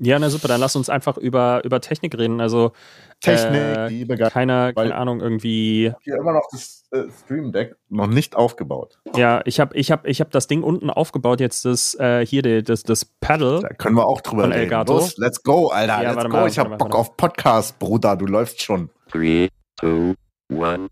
Ja, na super, dann lass uns einfach über, über Technik reden. Also Technik, äh, die begeistert. keine, weil- keine Ahnung, irgendwie. Hier immer noch das äh, Stream Deck noch nicht aufgebaut. Ja, ich habe ich hab, ich hab das Ding unten aufgebaut, jetzt das, äh, hier die, das, das Paddle. Da können wir auch drüber reden. Elgato. Los, let's go, Alter. Ja, let's warte go. mal, ich hab warte mal, Bock warte auf Podcast, Bruder. Du läufst schon. Three, two, one.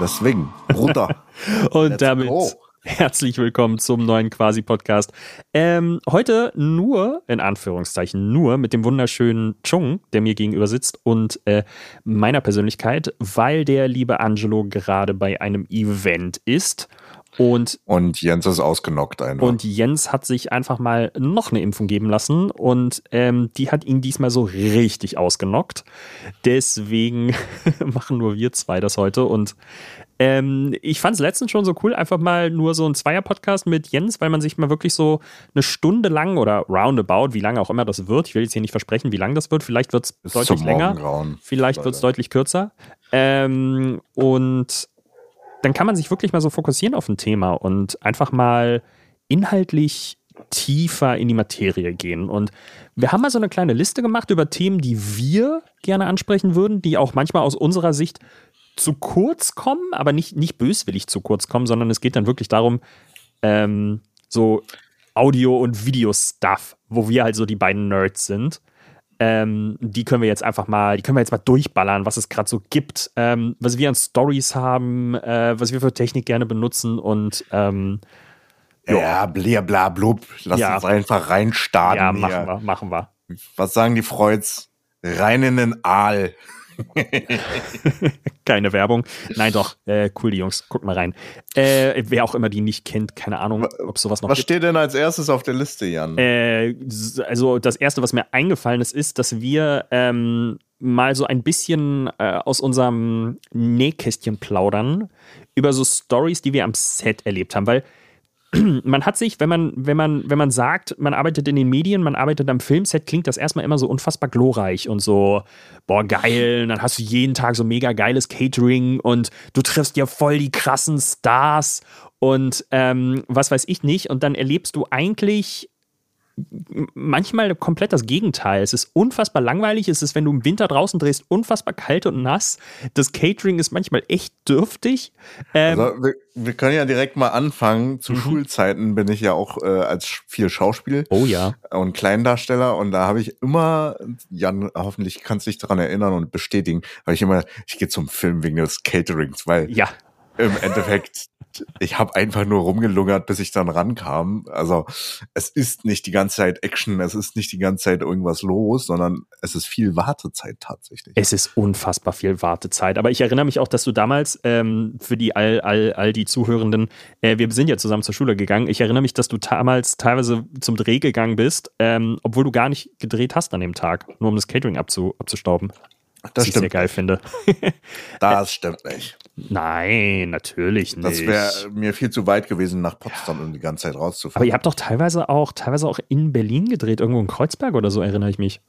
Deswegen, Bruder. Und let's damit go. herzlich willkommen zum neuen Quasi-Podcast. Ähm, heute nur, in Anführungszeichen, nur mit dem wunderschönen Chung, der mir gegenüber sitzt und äh, meiner Persönlichkeit, weil der liebe Angelo gerade bei einem Event ist. Und Und Jens ist ausgenockt einfach. Und Jens hat sich einfach mal noch eine Impfung geben lassen und ähm, die hat ihn diesmal so richtig ausgenockt. Deswegen machen nur wir zwei das heute. Und ähm, ich fand es letztens schon so cool, einfach mal nur so ein Zweier-Podcast mit Jens, weil man sich mal wirklich so eine Stunde lang oder roundabout, wie lange auch immer das wird, ich will jetzt hier nicht versprechen, wie lang das wird, vielleicht wird es deutlich länger. Vielleicht wird es deutlich kürzer. Ähm, und dann kann man sich wirklich mal so fokussieren auf ein Thema und einfach mal inhaltlich tiefer in die Materie gehen. Und wir haben mal so eine kleine Liste gemacht über Themen, die wir gerne ansprechen würden, die auch manchmal aus unserer Sicht zu kurz kommen, aber nicht, nicht böswillig zu kurz kommen, sondern es geht dann wirklich darum, ähm, so Audio- und Video-Stuff, wo wir halt so die beiden Nerds sind. Ähm, die können wir jetzt einfach mal, die können wir jetzt mal durchballern, was es gerade so gibt, ähm, was wir an Stories haben, äh, was wir für Technik gerne benutzen und ähm, Ja, bla bla blub. Lass Ja. uns einfach reinstarten. ja, hier. machen wir, machen wir. Was sagen die Freuds? Rein in den Aal. Keine Werbung. Nein, doch, äh, cool, die Jungs, guckt mal rein. Äh, wer auch immer die nicht kennt, keine Ahnung, ob sowas noch Was gibt. steht denn als erstes auf der Liste, Jan? Äh, also das erste, was mir eingefallen ist, ist, dass wir ähm, mal so ein bisschen äh, aus unserem Nähkästchen plaudern über so Stories, die wir am Set erlebt haben, weil man hat sich, wenn man, wenn man, wenn man sagt, man arbeitet in den Medien, man arbeitet am Filmset, klingt das erstmal immer so unfassbar glorreich und so, boah, geil, und dann hast du jeden Tag so mega geiles Catering und du triffst ja voll die krassen Stars und ähm, was weiß ich nicht. Und dann erlebst du eigentlich manchmal komplett das Gegenteil. Es ist unfassbar langweilig. Es ist, wenn du im Winter draußen drehst, unfassbar kalt und nass. Das Catering ist manchmal echt dürftig. Ähm, Also, wir, wir können ja direkt mal anfangen. Zu Mhm. Schulzeiten bin ich ja auch äh, als viel Schauspiel oh ja. und Kleindarsteller und da habe ich immer, Jan, hoffentlich kannst du dich daran erinnern und bestätigen, habe ich immer, ich gehe zum Film wegen des Caterings, weil Ja, im Endeffekt, ich habe einfach nur rumgelungert, bis ich dann rankam. Also es ist nicht die ganze Zeit Action, es ist nicht die ganze Zeit irgendwas los, sondern es ist viel Wartezeit tatsächlich. es ist unfassbar viel Wartezeit. Aber ich erinnere mich auch, dass du damals, ähm, für die all, all, all die Zuhörenden, äh, wir sind ja zusammen zur Schule gegangen. Ich erinnere mich, dass du damals teilweise zum Dreh gegangen bist, ähm, obwohl du gar nicht gedreht hast an dem Tag, nur um das Catering abzu, abzustauben. Das ich sehr stimmt. geil finde. Das stimmt nicht. Nein, natürlich nicht. Das wäre mir viel zu weit gewesen, nach Potsdam um die ganze Zeit Aber rauszufahren. ihr habt doch teilweise auch, teilweise auch in Berlin gedreht, irgendwo in Kreuzberg oder so, erinnere ich mich.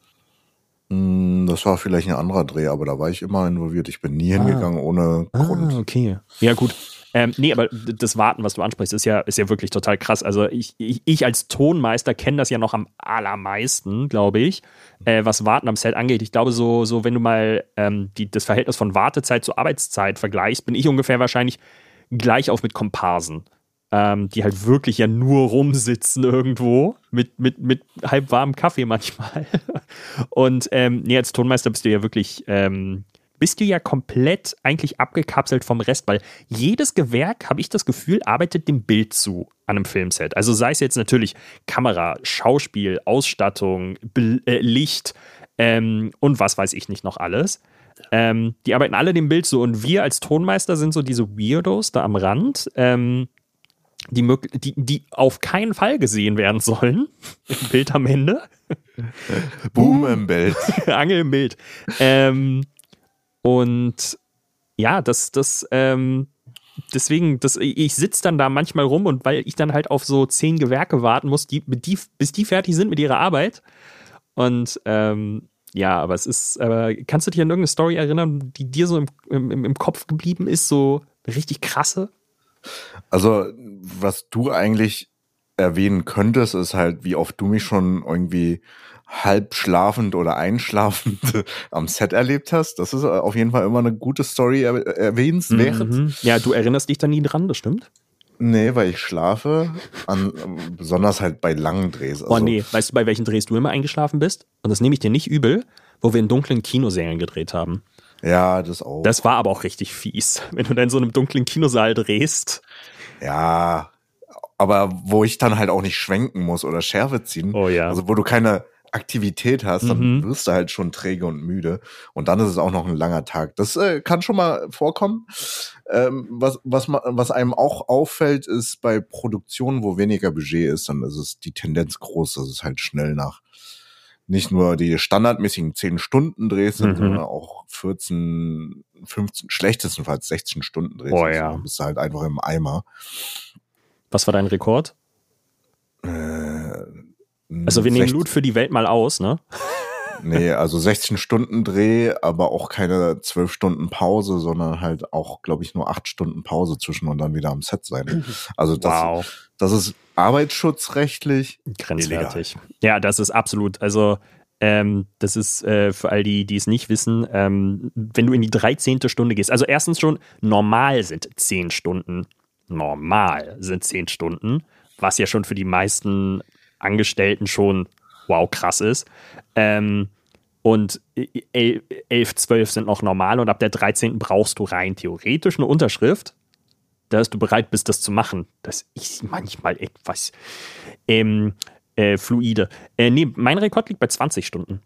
Hm, Das war vielleicht ein anderer Dreh, aber da war ich immer involviert. Ich bin nie Ah. hingegangen ohne Grund. Ah, okay. Ja, gut. Ähm, nee, aber das Warten, was du ansprichst, ist ja, ist ja wirklich total krass. Also ich, ich, ich als Tonmeister kenne das ja noch am allermeisten, glaube ich, äh, was Warten am Set angeht. Ich glaube, so, so wenn du mal ähm, die, das Verhältnis von Wartezeit zu Arbeitszeit vergleichst, bin ich ungefähr wahrscheinlich gleich auf mit Komparsen. Ähm, die halt wirklich ja nur rumsitzen irgendwo mit, mit, mit halb warmem Kaffee manchmal. Und ähm, nee, als Tonmeister bist du ja wirklich, ähm, bist du ja komplett eigentlich abgekapselt vom Rest, weil jedes Gewerk, habe ich das Gefühl, arbeitet dem Bild zu an einem Filmset. Also sei es jetzt natürlich Kamera, Schauspiel, Ausstattung, Bel- äh, Licht ähm, und was weiß ich nicht noch alles. Ähm, die arbeiten alle dem Bild zu und wir als Tonmeister sind so diese Weirdos da am Rand. Ähm, die, mög- die, die auf keinen Fall gesehen werden sollen. Im Bild am Ende. Boom im Bild. Angel im Bild. Ähm, und ja, das, das, ähm, deswegen, das, ich sitze dann da manchmal rum und weil ich dann halt auf so zehn Gewerke warten muss, die, die, bis die fertig sind mit ihrer Arbeit. Und ähm, ja, aber es ist, aber kannst du dich an irgendeine Story erinnern, die dir so im, im, im Kopf geblieben ist, so richtig krasse? Also, was du eigentlich erwähnen könntest, ist halt, wie oft du mich schon irgendwie halb schlafend oder einschlafend am Set erlebt hast. Das ist auf jeden Fall immer eine gute Story er erwähnenswert. Mhm. Ja, du erinnerst dich da nie dran, das stimmt. Nee, weil ich schlafe, an, besonders halt bei langen Drehs. oh nee, weißt du, bei welchen Drehs du immer eingeschlafen bist? Und das nehme ich dir nicht übel, wo wir in dunklen Kinosälen gedreht haben. Ja, das auch. Das war aber auch richtig fies, wenn du dann in so einem dunklen Kinosaal drehst. Ja, aber wo ich dann halt auch nicht schwenken muss oder Schärfe ziehen. Oh ja. Also wo du keine Aktivität hast, dann Mhm. wirst du halt schon träge und müde. Und dann ist es auch noch ein langer Tag. Das äh, kann schon mal vorkommen. Ähm, was, was, was einem auch auffällt, ist bei Produktionen, wo weniger Budget ist, dann ist es die Tendenz groß, dass es halt schnell nach nicht nur die standardmäßigen 10 Stunden Drehs sind, Mhm. sondern auch 14, 15, schlechtestenfalls 16 Stunden Drehs. Oh ja. Du bist halt einfach im Eimer. Was war dein Rekord? Äh, Also wir nehmen 16 Loot für die Welt mal aus, ne? Nee, also 16 Stunden Dreh, aber auch keine 12 Stunden Pause, sondern halt auch, glaube ich, nur 8 Stunden Pause zwischen und dann wieder am Set sein. Also das, Wow. das ist arbeitsschutzrechtlich. Grenzwertig. Ja, das ist absolut, also ähm, das ist äh, für all die, die es nicht wissen, ähm, wenn du in die 13. Stunde gehst, also erstens schon, normal sind 10 Stunden. Normal sind 10 Stunden, was ja schon für die meisten Angestellten schon wow krass ist. Ähm, und 11, 12 sind noch normal und ab der 13. brauchst du rein theoretisch eine Unterschrift, dass du bereit bist, das zu machen. Das ist manchmal etwas ähm, äh, fluide. Äh, nee, mein Rekord liegt bei 20 Stunden.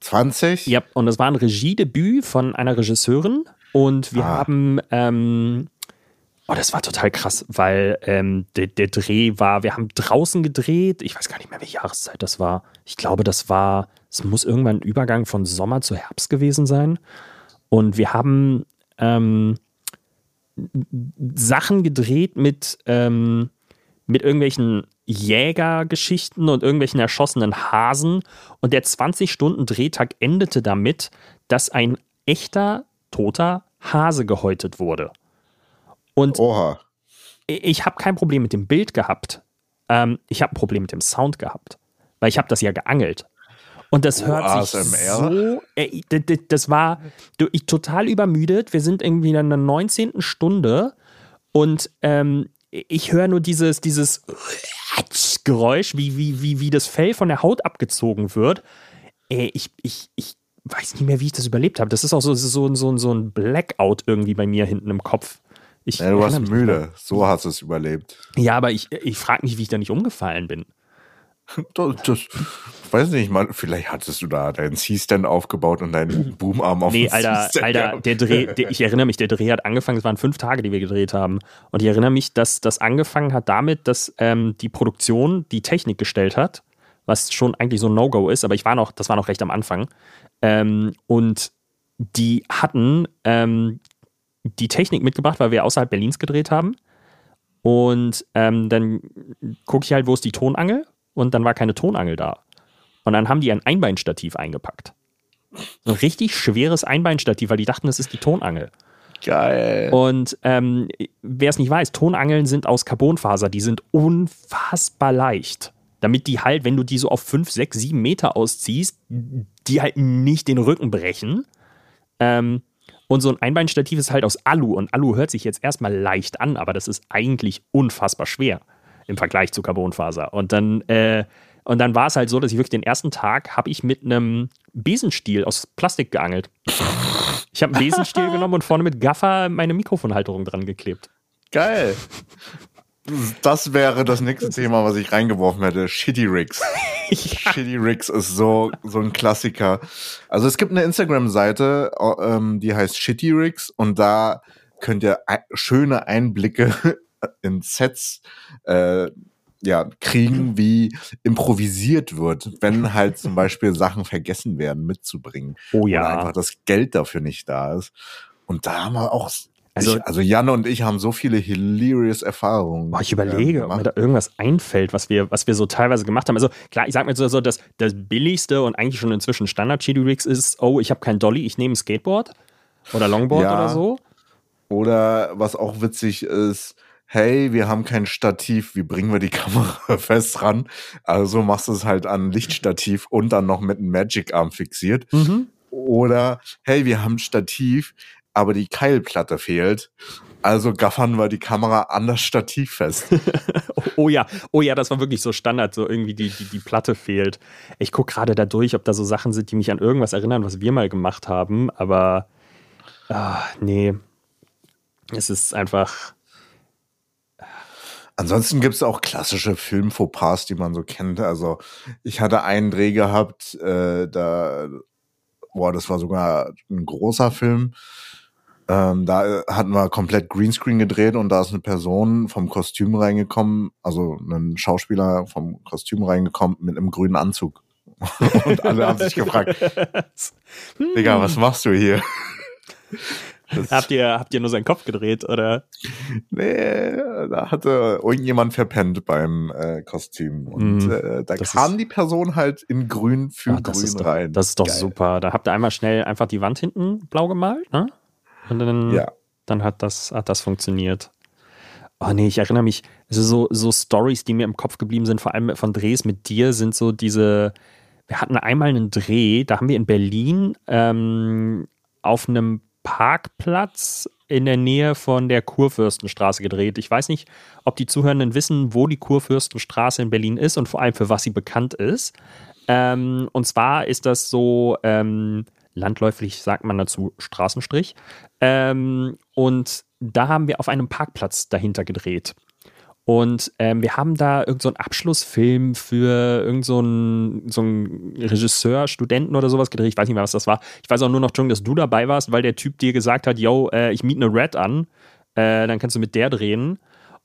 20? Ja, und das war ein Regiedebüt von einer Regisseurin und wir Ah. haben, ähm, oh, das war total krass, weil ähm, der, der Dreh war, wir haben draußen gedreht, ich weiß gar nicht mehr, welche Jahreszeit das war. Ich glaube, das war, es muss irgendwann ein Übergang von Sommer zu Herbst gewesen sein. Und wir haben ähm, Sachen gedreht mit, ähm, mit irgendwelchen Jägergeschichten und irgendwelchen erschossenen Hasen. Und der 20-Stunden-Drehtag endete damit, dass ein echter, toter Hase gehäutet wurde. Und Oha. ich habe kein Problem mit dem Bild gehabt. Ähm, ich habe ein Problem mit dem Sound gehabt. Weil ich habe das ja geangelt. Und das Oh, hört sich ASMR? so. Äh, das war ich, total übermüdet. Wir sind irgendwie in der 19. Stunde und ähm, ich höre nur dieses, dieses Geräusch, wie, wie, wie, wie das Fell von der Haut abgezogen wird. Ey, ich, ich, ich weiß nicht mehr, wie ich das überlebt habe. Das ist auch so, so, so, so ein Blackout irgendwie bei mir hinten im Kopf. Ich Ja, du warst mich nicht müde. So hast du es überlebt. Ja, aber ich, ich frage mich, wie ich da nicht umgefallen bin. Das, das, weiß nicht, mal, vielleicht hattest du da deinen C-Stand aufgebaut und deinen Boomarm auf Nee, Alter, Alter, der Dreh, der, ich erinnere mich, der Dreh hat angefangen, es waren fünf Tage, die wir gedreht haben. Und ich erinnere mich, dass das angefangen hat damit, dass ähm, die Produktion die Technik gestellt hat, was schon eigentlich so ein No-Go ist, aber ich war noch, das war noch recht am Anfang. Ähm, und die hatten ähm, die Technik mitgebracht, weil wir außerhalb Berlins gedreht haben. Und ähm, dann gucke ich halt, wo ist die Tonangel? Und dann war keine Tonangel da. Und dann haben die ein Einbeinstativ eingepackt. So ein richtig schweres Einbeinstativ, weil die dachten, das ist die Tonangel. Geil. Und ähm, wer es nicht weiß, Tonangeln sind aus Carbonfaser, die sind unfassbar leicht. Damit die halt, wenn du die so auf 5, 6, 7 Meter ausziehst, die halt nicht den Rücken brechen. Ähm, und so ein Einbeinstativ ist halt aus Alu. Und Alu hört sich jetzt erstmal leicht an, aber das ist eigentlich unfassbar schwer im Vergleich zu Carbonfaser. Und dann, äh, und dann war es halt so, dass ich wirklich den ersten Tag habe ich mit einem Besenstiel aus Plastik geangelt. Ich habe einen Besenstiel genommen und vorne mit Gaffer meine Mikrofonhalterung dran geklebt. Geil. Das wäre das nächste Thema, was ich reingeworfen hätte. Shitty Rigs. Shitty Rigs ist so, so ein Klassiker. Also es gibt eine Instagram-Seite, ähm, die heißt Shitty Rigs und da könnt ihr schöne Einblicke in Sets äh, ja, kriegen, wie improvisiert wird, wenn halt zum Beispiel Sachen vergessen werden mitzubringen. Oh Oder einfach das Geld dafür nicht da ist. Und da haben wir auch, Also- also, ich, also Jan und ich haben so viele hilarious Erfahrungen. Boah, ich überlege, ähm, ob mir da irgendwas einfällt, was wir, was wir so teilweise gemacht haben. Also klar, ich sag mir so, so dass das billigste und eigentlich schon inzwischen Standard Chili Rigs ist, oh, ich habe kein Dolly, ich nehme ein Skateboard oder Longboard Ja. oder so. Oder was auch witzig ist, hey, wir haben kein Stativ, wie bringen wir die Kamera fest ran? Also machst du es halt an Lichtstativ und dann noch mit einem Magic-Arm fixiert. Mhm. Oder, hey, wir haben ein Stativ, aber die Keilplatte fehlt. Also gaffern wir die Kamera an das Stativ fest. Oh, ja, oh ja, das war wirklich so Standard, so irgendwie die, die, die Platte fehlt. Ich gucke gerade da durch, ob da so Sachen sind, die mich an irgendwas erinnern, was wir mal gemacht haben, aber ah, nee. Es ist einfach. Ansonsten gibt es auch klassische Filmfauxpas, die man so kennt. Also ich hatte einen Dreh gehabt, äh, da, boah, das war sogar ein großer Film. Ähm, da hatten wir komplett Greenscreen gedreht und da ist eine Person vom Kostüm reingekommen, also ein Schauspieler vom Kostüm reingekommen mit einem grünen Anzug. und alle haben sich gefragt, Digga, was machst du hier? Das- habt, ihr, habt ihr nur seinen Kopf gedreht, oder? Nee, da hatte irgendjemand verpennt beim äh, Kostüm. Und Mhm. äh, da kam ist- die Person halt in grün für Ah, das grün doch, rein. Das ist doch Geil. super. Da habt ihr einmal schnell einfach die Wand hinten blau gemalt, ne? Und dann, Ja. dann hat das, hat das funktioniert. Oh nee, ich erinnere mich, also so, so Stories, die mir im Kopf geblieben sind, vor allem von Drehs mit dir, sind so diese, wir hatten einmal einen Dreh, da haben wir in Berlin ähm, auf einem Parkplatz in der Nähe von der Kurfürstenstraße gedreht. Ich weiß nicht, ob die Zuhörenden wissen, wo die Kurfürstenstraße in Berlin ist und vor allem für was sie bekannt ist. Ähm, und zwar ist das so, ähm, landläufig sagt man dazu Straßenstrich. Ähm, und da haben wir auf einem Parkplatz dahinter gedreht. Und ähm, wir haben da irgendeinen so Abschlussfilm für irgendeinen so so Regisseur, Studenten oder sowas gedreht. Ich weiß nicht mehr, was das war. Ich weiß auch nur noch, John, dass du dabei warst, weil der Typ dir gesagt hat, yo, äh, ich miete eine Red an, äh, dann kannst du mit der drehen.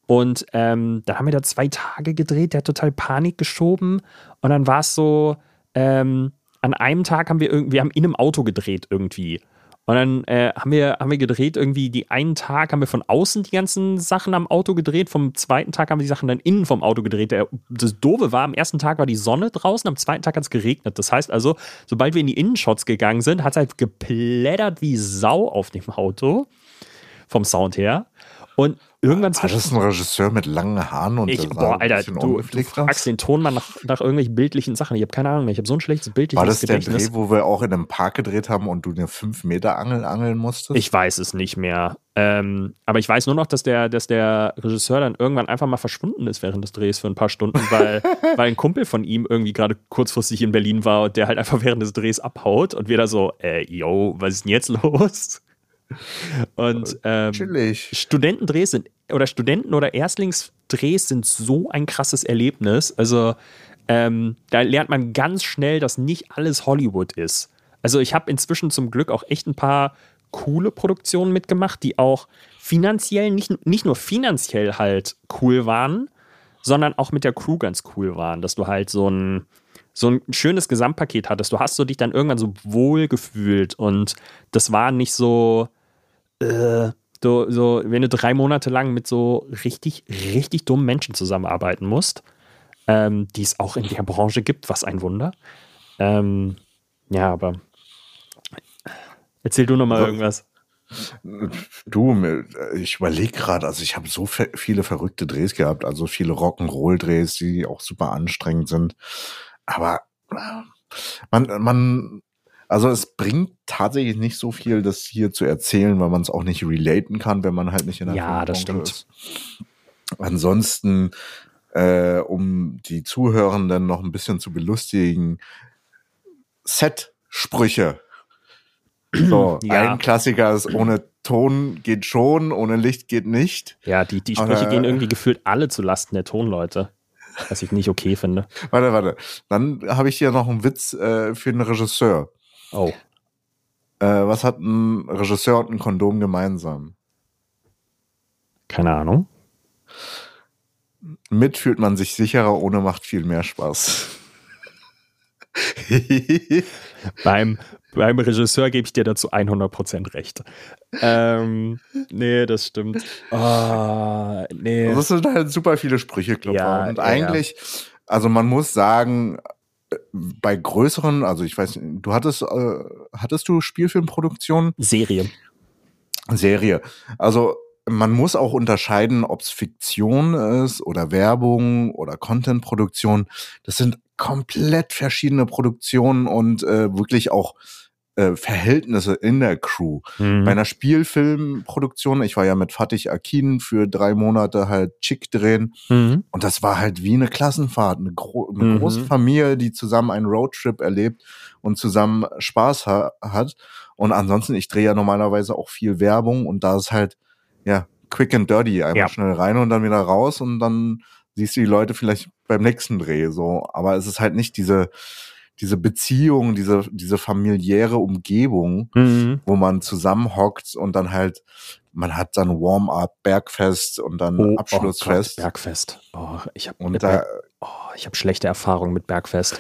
Und ähm, dann haben wir da zwei Tage gedreht, der hat total Panik geschoben. Und dann war es so, ähm, an einem Tag haben wir irgendwie, wir haben in einem Auto gedreht irgendwie. Und dann äh, haben, wir, haben wir gedreht, irgendwie die einen Tag haben wir von außen die ganzen Sachen am Auto gedreht, vom zweiten Tag haben wir die Sachen dann innen vom Auto gedreht. Der, das Doofe war, am ersten Tag war die Sonne draußen, am zweiten Tag hat es geregnet. Das heißt also, sobald wir in die Innenshots gegangen sind, hat es halt geplättert wie Sau auf dem Auto, vom Sound her. Und irgendwann War das ein Regisseur mit langen Haaren und ich, der boah, Alter, du, du fragst den Tonmann nach, nach irgendwelchen bildlichen Sachen. Ich habe keine Ahnung mehr. Ich habe so ein schlechtes bildliches War das der Gedächtnis. Dreh, wo wir auch in einem Park gedreht haben und du eine 5-Meter-Angel angeln musstest? Ich weiß es nicht mehr. Ähm, aber ich weiß nur noch, dass der, dass der Regisseur dann irgendwann einfach mal verschwunden ist während des Drehs für ein paar Stunden, weil, weil ein Kumpel von ihm irgendwie gerade kurzfristig in Berlin war und der halt einfach während des Drehs abhaut und wir da so, äh, yo, was ist denn jetzt los? Und ähm, Chillig. Studentendrehs sind oder Studenten- oder Erstlingsdrehs sind so ein krasses Erlebnis. Also ähm, da lernt man ganz schnell, dass nicht alles Hollywood ist. Also ich habe inzwischen zum Glück auch echt ein paar coole Produktionen mitgemacht, die auch finanziell, nicht, nicht nur finanziell halt cool waren, sondern auch mit der Crew ganz cool waren, dass du halt so ein, so ein schönes Gesamtpaket hattest. Du hast so dich dann irgendwann so wohl gefühlt und das war nicht so, äh, so, so, wenn du drei Monate lang mit so richtig, richtig dummen Menschen zusammenarbeiten musst, ähm, die es auch in der Branche gibt, was ein Wunder. Ähm, ja, aber erzähl du noch mal irgendwas. Du, ich überlege gerade, also ich habe so viele verrückte Drehs gehabt, also viele Rock'n'Roll-Drehs, die auch super anstrengend sind. Aber äh, man, man, also es bringt tatsächlich nicht so viel, das hier zu erzählen, weil man es auch nicht relaten kann, wenn man halt nicht in der Ja, das stimmt. ist. Ansonsten, äh, um die Zuhörenden noch ein bisschen zu belustigen, Set-Sprüche. So, Ja. ein Klassiker ist, ohne Ton geht schon, ohne Licht geht nicht. Ja, die, die Sprüche Aber- gehen irgendwie gefühlt alle zu Lasten der Tonleute. Was ich nicht okay finde. Warte, warte. Dann habe ich hier noch einen Witz äh, für einen Regisseur. Oh. Äh, was hat ein Regisseur und ein Kondom gemeinsam? Keine Ahnung. Mit fühlt man sich sicherer, ohne macht viel mehr Spaß. Beim, beim Regisseur gebe ich dir dazu 100% recht. Ähm, nee, das stimmt. Ah, nee. Das sind halt super viele Sprücheklopfer. Ja, und ja, eigentlich, also man muss sagen, bei größeren, also ich weiß, nicht, du hattest, äh, hattest du Spielfilmproduktion? Serie. Serie. Also man muss auch unterscheiden, ob es Fiktion ist oder Werbung oder Contentproduktion. Das sind komplett verschiedene Produktionen und äh, wirklich auch äh, Verhältnisse in der Crew. Mhm. Bei einer Spielfilmproduktion, ich war ja mit Fatih Akin für drei Monate halt Chick drehen Mhm. und das war halt wie eine Klassenfahrt, eine, gro eine Mhm. große Familie, die zusammen einen Roadtrip erlebt und zusammen Spaß ha hat. Und ansonsten, ich drehe ja normalerweise auch viel Werbung und da ist halt, ja, quick and dirty, einfach Ja. schnell rein und dann wieder raus und dann siehst du die Leute vielleicht beim nächsten Dreh so. Aber es ist halt nicht diese, diese Beziehung, diese, diese familiäre Umgebung, Mhm. wo man zusammenhockt und dann halt, man hat dann Warm-up, Bergfest und dann Oh, Abschlussfest. Oh Gott, Bergfest. Oh, ich habe da, oh, ich habe schlechte Erfahrungen mit Bergfest.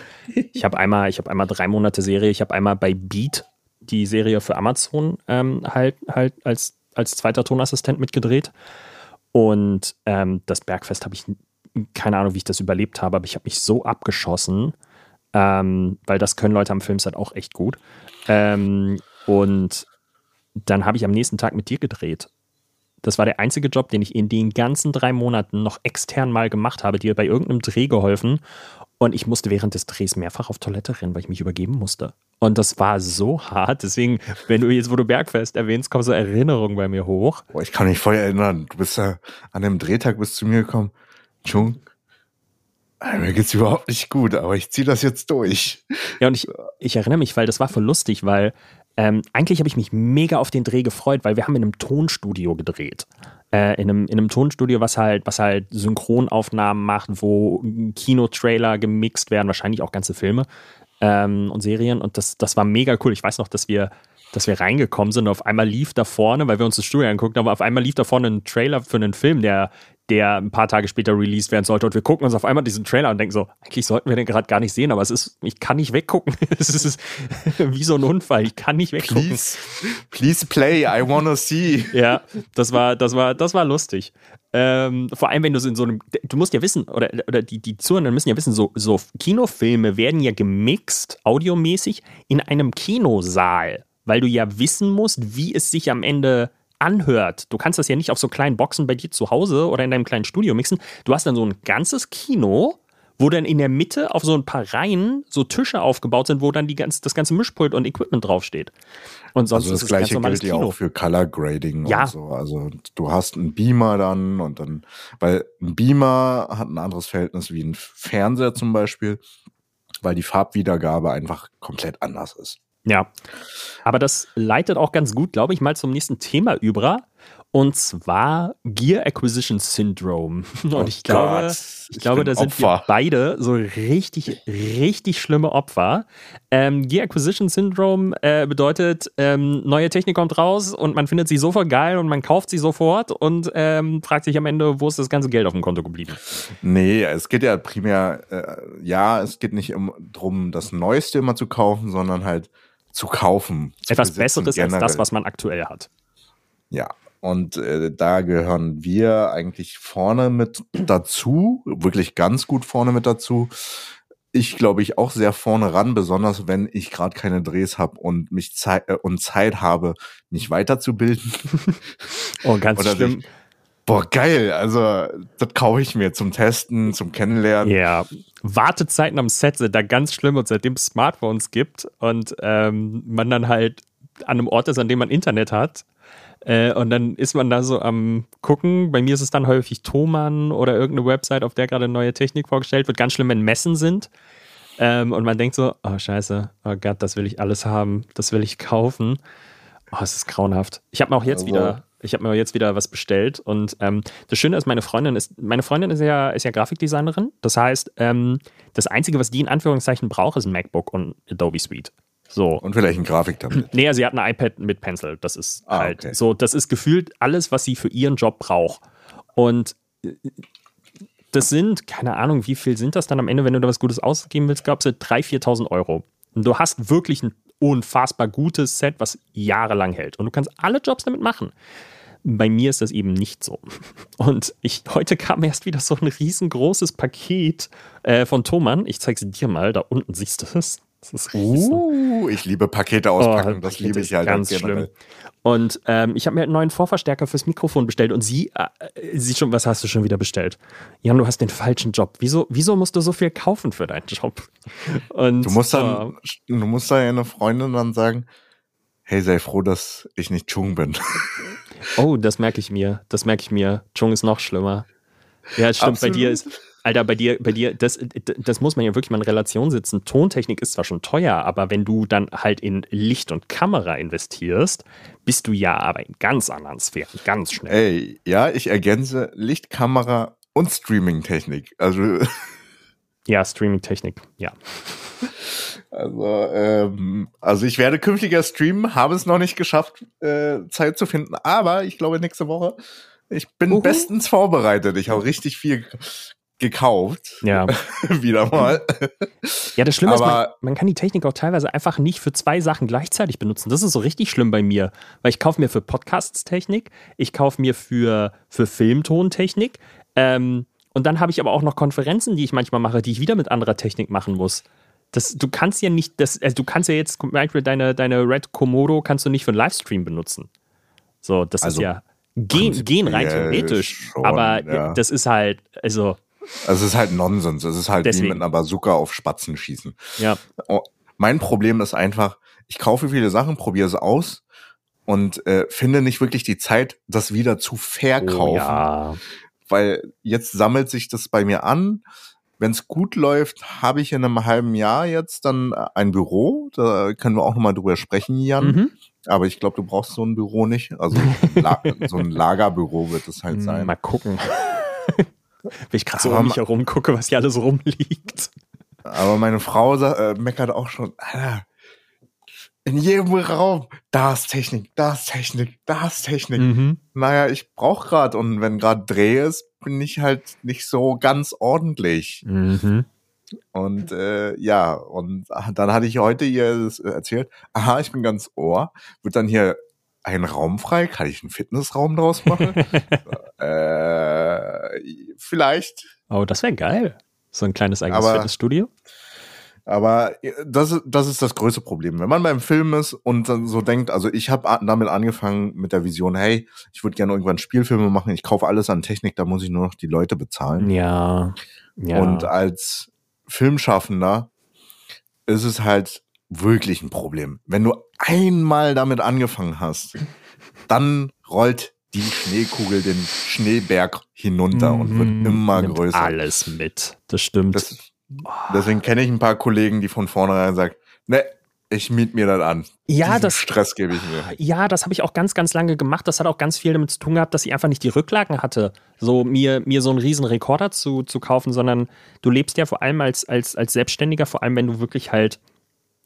Ich habe einmal, ich habe einmal drei Monate Serie. Ich habe einmal bei Beat die Serie für Amazon ähm, halt halt als als zweiter Tonassistent mitgedreht. Und ähm, das Bergfest habe ich keine Ahnung, wie ich das überlebt habe, aber ich habe mich so abgeschossen, ähm, weil das können Leute am Filmset auch echt gut. Ähm, und dann habe ich am nächsten Tag mit dir gedreht. Das war der einzige Job, den ich in den ganzen drei Monaten noch extern mal gemacht habe, dir bei irgendeinem Dreh geholfen. Und ich musste während des Drehs mehrfach auf Toilette rennen, weil ich mich übergeben musste. Und das war so hart. Deswegen, wenn du jetzt, wo du Bergfest erwähnst, kommen so Erinnerungen bei mir hoch. boah, ich kann mich voll erinnern, du bist ja an dem Drehtag bist zu mir gekommen, äh, mir geht's überhaupt nicht gut, aber ich zieh das jetzt durch. Ja, und ich, ich erinnere mich, weil das war voll lustig, weil ähm, eigentlich habe ich mich mega auf den Dreh gefreut, weil wir haben in einem Tonstudio gedreht. Äh, in, einem, in einem Tonstudio, was halt, was halt Synchronaufnahmen macht, wo Kinotrailer gemixt werden, wahrscheinlich auch ganze Filme ähm, und Serien. Und das, das war mega cool. Ich weiß noch, dass wir, dass wir reingekommen sind und auf einmal lief da vorne, weil wir uns das Studio anguckt haben, auf einmal lief da vorne ein Trailer für einen Film, der, der ein paar Tage später released werden sollte. Und wir gucken uns auf einmal diesen Trailer und denken so, eigentlich sollten wir den gerade gar nicht sehen, aber es ist, ich kann nicht weggucken. Es ist wie so ein Unfall. Ich kann nicht weggucken. Please, please play, I wanna see. Ja, das war, das war, das war lustig. Ähm, vor allem, wenn du so in so einem, du musst ja wissen, oder, oder die, die Zuhörer müssen ja wissen, so, so Kinofilme werden ja gemixt, audiomäßig, in einem Kinosaal, weil du ja wissen musst, wie es sich am Ende anhört. Du kannst das ja nicht auf so kleinen Boxen bei dir zu Hause oder in deinem kleinen Studio mixen. Du hast dann so ein ganzes Kino, wo dann in der Mitte auf so ein paar Reihen so Tische aufgebaut sind, wo dann die ganz, das ganze Mischpult und Equipment draufsteht. Und sonst Also das ist ganz gleiche gilt ja auch für Color Grading Ja. und so. Also du hast einen Beamer dann und dann, weil ein Beamer hat ein anderes Verhältnis wie ein Fernseher zum Beispiel, weil die Farbwiedergabe einfach komplett anders ist. Ja. Aber das leitet auch ganz gut, glaube ich, mal zum nächsten Thema über. Und zwar Gear Acquisition Syndrome. Und Oh ich glaube, Gott, ich ich glaube, da sind wir Opfer. beide so richtig, richtig schlimme Opfer. Ähm, Gear Acquisition Syndrome äh, bedeutet, ähm, neue Technik kommt raus und man findet sie sofort geil und man kauft sie sofort und ähm, fragt sich am Ende, wo ist das ganze Geld auf dem Konto geblieben? Nee, es geht ja primär, äh, ja, es geht nicht um, drum, das Neueste immer zu kaufen, sondern halt zu kaufen. zu Etwas besitzen Besseres als das, generell. was man aktuell hat. Ja, und äh, da gehören wir eigentlich vorne mit dazu, wirklich ganz gut vorne mit dazu. Ich glaube ich auch sehr vorne ran, besonders wenn ich gerade keine Drehs habe und mich Zeit äh, und Zeit habe, mich weiterzubilden. Oh, ganz Oder schlimm. Boah, geil! Also das kaufe ich mir zum Testen, zum Kennenlernen. Ja, Wartezeiten am Set sind da ganz schlimm und seitdem es Smartphones gibt und ähm, man dann halt an einem Ort ist, an dem man Internet hat. Äh, und dann ist man da so am gucken. Bei mir ist es dann häufig Thomann oder irgendeine Website, auf der gerade neue Technik vorgestellt wird. Ganz schlimm, wenn Messen sind. Ähm, und man denkt so, oh scheiße, oh Gott, das will ich alles haben, das will ich kaufen. Oh, es ist grauenhaft. Ich habe mir auch jetzt Also- wieder, ich habe mir jetzt wieder was bestellt und ähm, das Schöne ist, meine Freundin ist, meine Freundin ist ja, ist ja Grafikdesignerin. Das heißt, ähm, das Einzige, was die in Anführungszeichen braucht, ist ein MacBook und Adobe Suite. So. Und vielleicht ein Grafiktablet. Nee, sie hat ein iPad mit Pencil. Das ist Ah, halt okay. so, das ist gefühlt alles, was sie für ihren Job braucht. Und äh, das sind, keine Ahnung, wie viel sind das dann am Ende, wenn du da was Gutes ausgeben willst, glaubst du, 3.000, 4.000 Euro. Und du hast wirklich ein unfassbar gutes Set, was jahrelang hält. Und du kannst alle Jobs damit machen. Bei mir ist das eben nicht so. Und ich, heute kam erst wieder so ein riesengroßes Paket äh, von Thomann. Ich zeige es dir mal, da unten siehst du es. Das ist richtig so. Uh, ich liebe Pakete auspacken, Oh, das Pakete liebe ich halt ganz schlimm. Und ähm, ich habe mir einen neuen Vorverstärker fürs Mikrofon bestellt und sie, äh, sie schon, was hast du schon wieder bestellt? Jan, du hast den falschen Job. Wieso, wieso musst du so viel kaufen für deinen Job? Und, Du musst äh, dann, du musst deiner Freundin dann sagen, hey, sei froh, dass ich nicht Chung bin. oh, das merke ich mir. Das merke ich mir. Chung ist noch schlimmer. Ja, stimmt. Bei Absolut. dir ist, Alter, bei dir, bei dir, das, das muss man ja wirklich mal in Relation setzen. Tontechnik ist zwar schon teuer, aber wenn du dann halt in Licht und Kamera investierst, bist du ja aber in ganz anderen Sphären, ganz schnell. Ey, ja, ich ergänze Lichtkamera und Streaming-Technik. Also, Ja, Streaming-Technik, ja. also, ähm, also ich werde künftiger streamen, habe es noch nicht geschafft, äh, Zeit zu finden, aber ich glaube nächste Woche, ich bin Uhu. bestens vorbereitet. Ich habe richtig viel gekauft. Ja. Wieder mal. Ja, das Schlimme ist, man, Aber- man kann die Technik auch teilweise einfach nicht für zwei Sachen gleichzeitig benutzen. Das ist so richtig schlimm bei mir, weil ich kaufe mir für Podcasts Technik, ich kaufe mir für, für Filmtontechnik ähm, und dann habe ich aber auch noch Konferenzen, die ich manchmal mache, die ich wieder mit anderer Technik machen muss. Das, du kannst ja nicht, das, also du kannst ja jetzt zum Beispiel deine, deine Red Komodo kannst du nicht für einen Livestream benutzen. So, das Also ist ja gehen, gehen rein theoretisch, schon, aber ja. das ist halt, also Also es ist halt Nonsens. Es ist halt wie Deswegen. mit einer Bazooka auf Spatzen schießen. ja, Oh, mein Problem ist einfach, ich kaufe viele Sachen, probiere sie aus und äh, finde nicht wirklich die Zeit, das wieder zu verkaufen. oh, ja. Weil jetzt sammelt sich das bei mir an. Wenn es gut läuft, habe ich in einem halben Jahr jetzt dann äh, ein Büro. Da können wir auch nochmal drüber sprechen, Jan. Mhm. Aber ich glaube, du brauchst so ein Büro nicht. Also so ein Lagerbüro wird es halt sein. Mal gucken. Wenn ich gerade so um mich herum gucke, was hier alles rumliegt. Aber meine Frau äh, meckert auch schon, Alter, in jedem Raum, da ist Technik, da ist Technik, da ist Technik. Mhm. Naja, ich brauch grad und wenn grad Dreh ist, bin ich halt nicht so ganz ordentlich. Mhm. Und äh, ja, und dann hatte ich heute ihr das erzählt, aha, ich bin ganz ohr, wird dann hier ein Raum frei, kann ich einen Fitnessraum draus machen? äh, vielleicht, Oh, das wäre geil. So ein kleines eigenes Aber- Fitnessstudio. Aber äh, das, ist- das ist das größte Problem. Wenn man beim Film ist und dann so denkt, also ich habe damit angefangen mit der Vision, hey, ich würde gerne irgendwann Spielfilme machen, ich kaufe alles an Technik, da muss ich nur noch die Leute bezahlen. Ja. ja. Und als Filmschaffender ist es halt wirklich ein Problem. Wenn du einmal damit angefangen hast, dann rollt die Schneekugel den Schneeberg hinunter und wird Mhm. immer Nimmt größer. Alles mit. Das stimmt. Das, deswegen kenne ich ein paar Kollegen, die von vornherein sagen, ne, ich miet mir das an. Ja, Diesen das- Stress gebe ich mir. Ja, das habe ich auch ganz, ganz lange gemacht. Das hat auch ganz viel damit zu tun gehabt, dass ich einfach nicht die Rücklagen hatte, so mir, mir so einen riesen Rekorder zu, zu kaufen, sondern du lebst ja vor allem als, als, als Selbstständiger, vor allem wenn du wirklich halt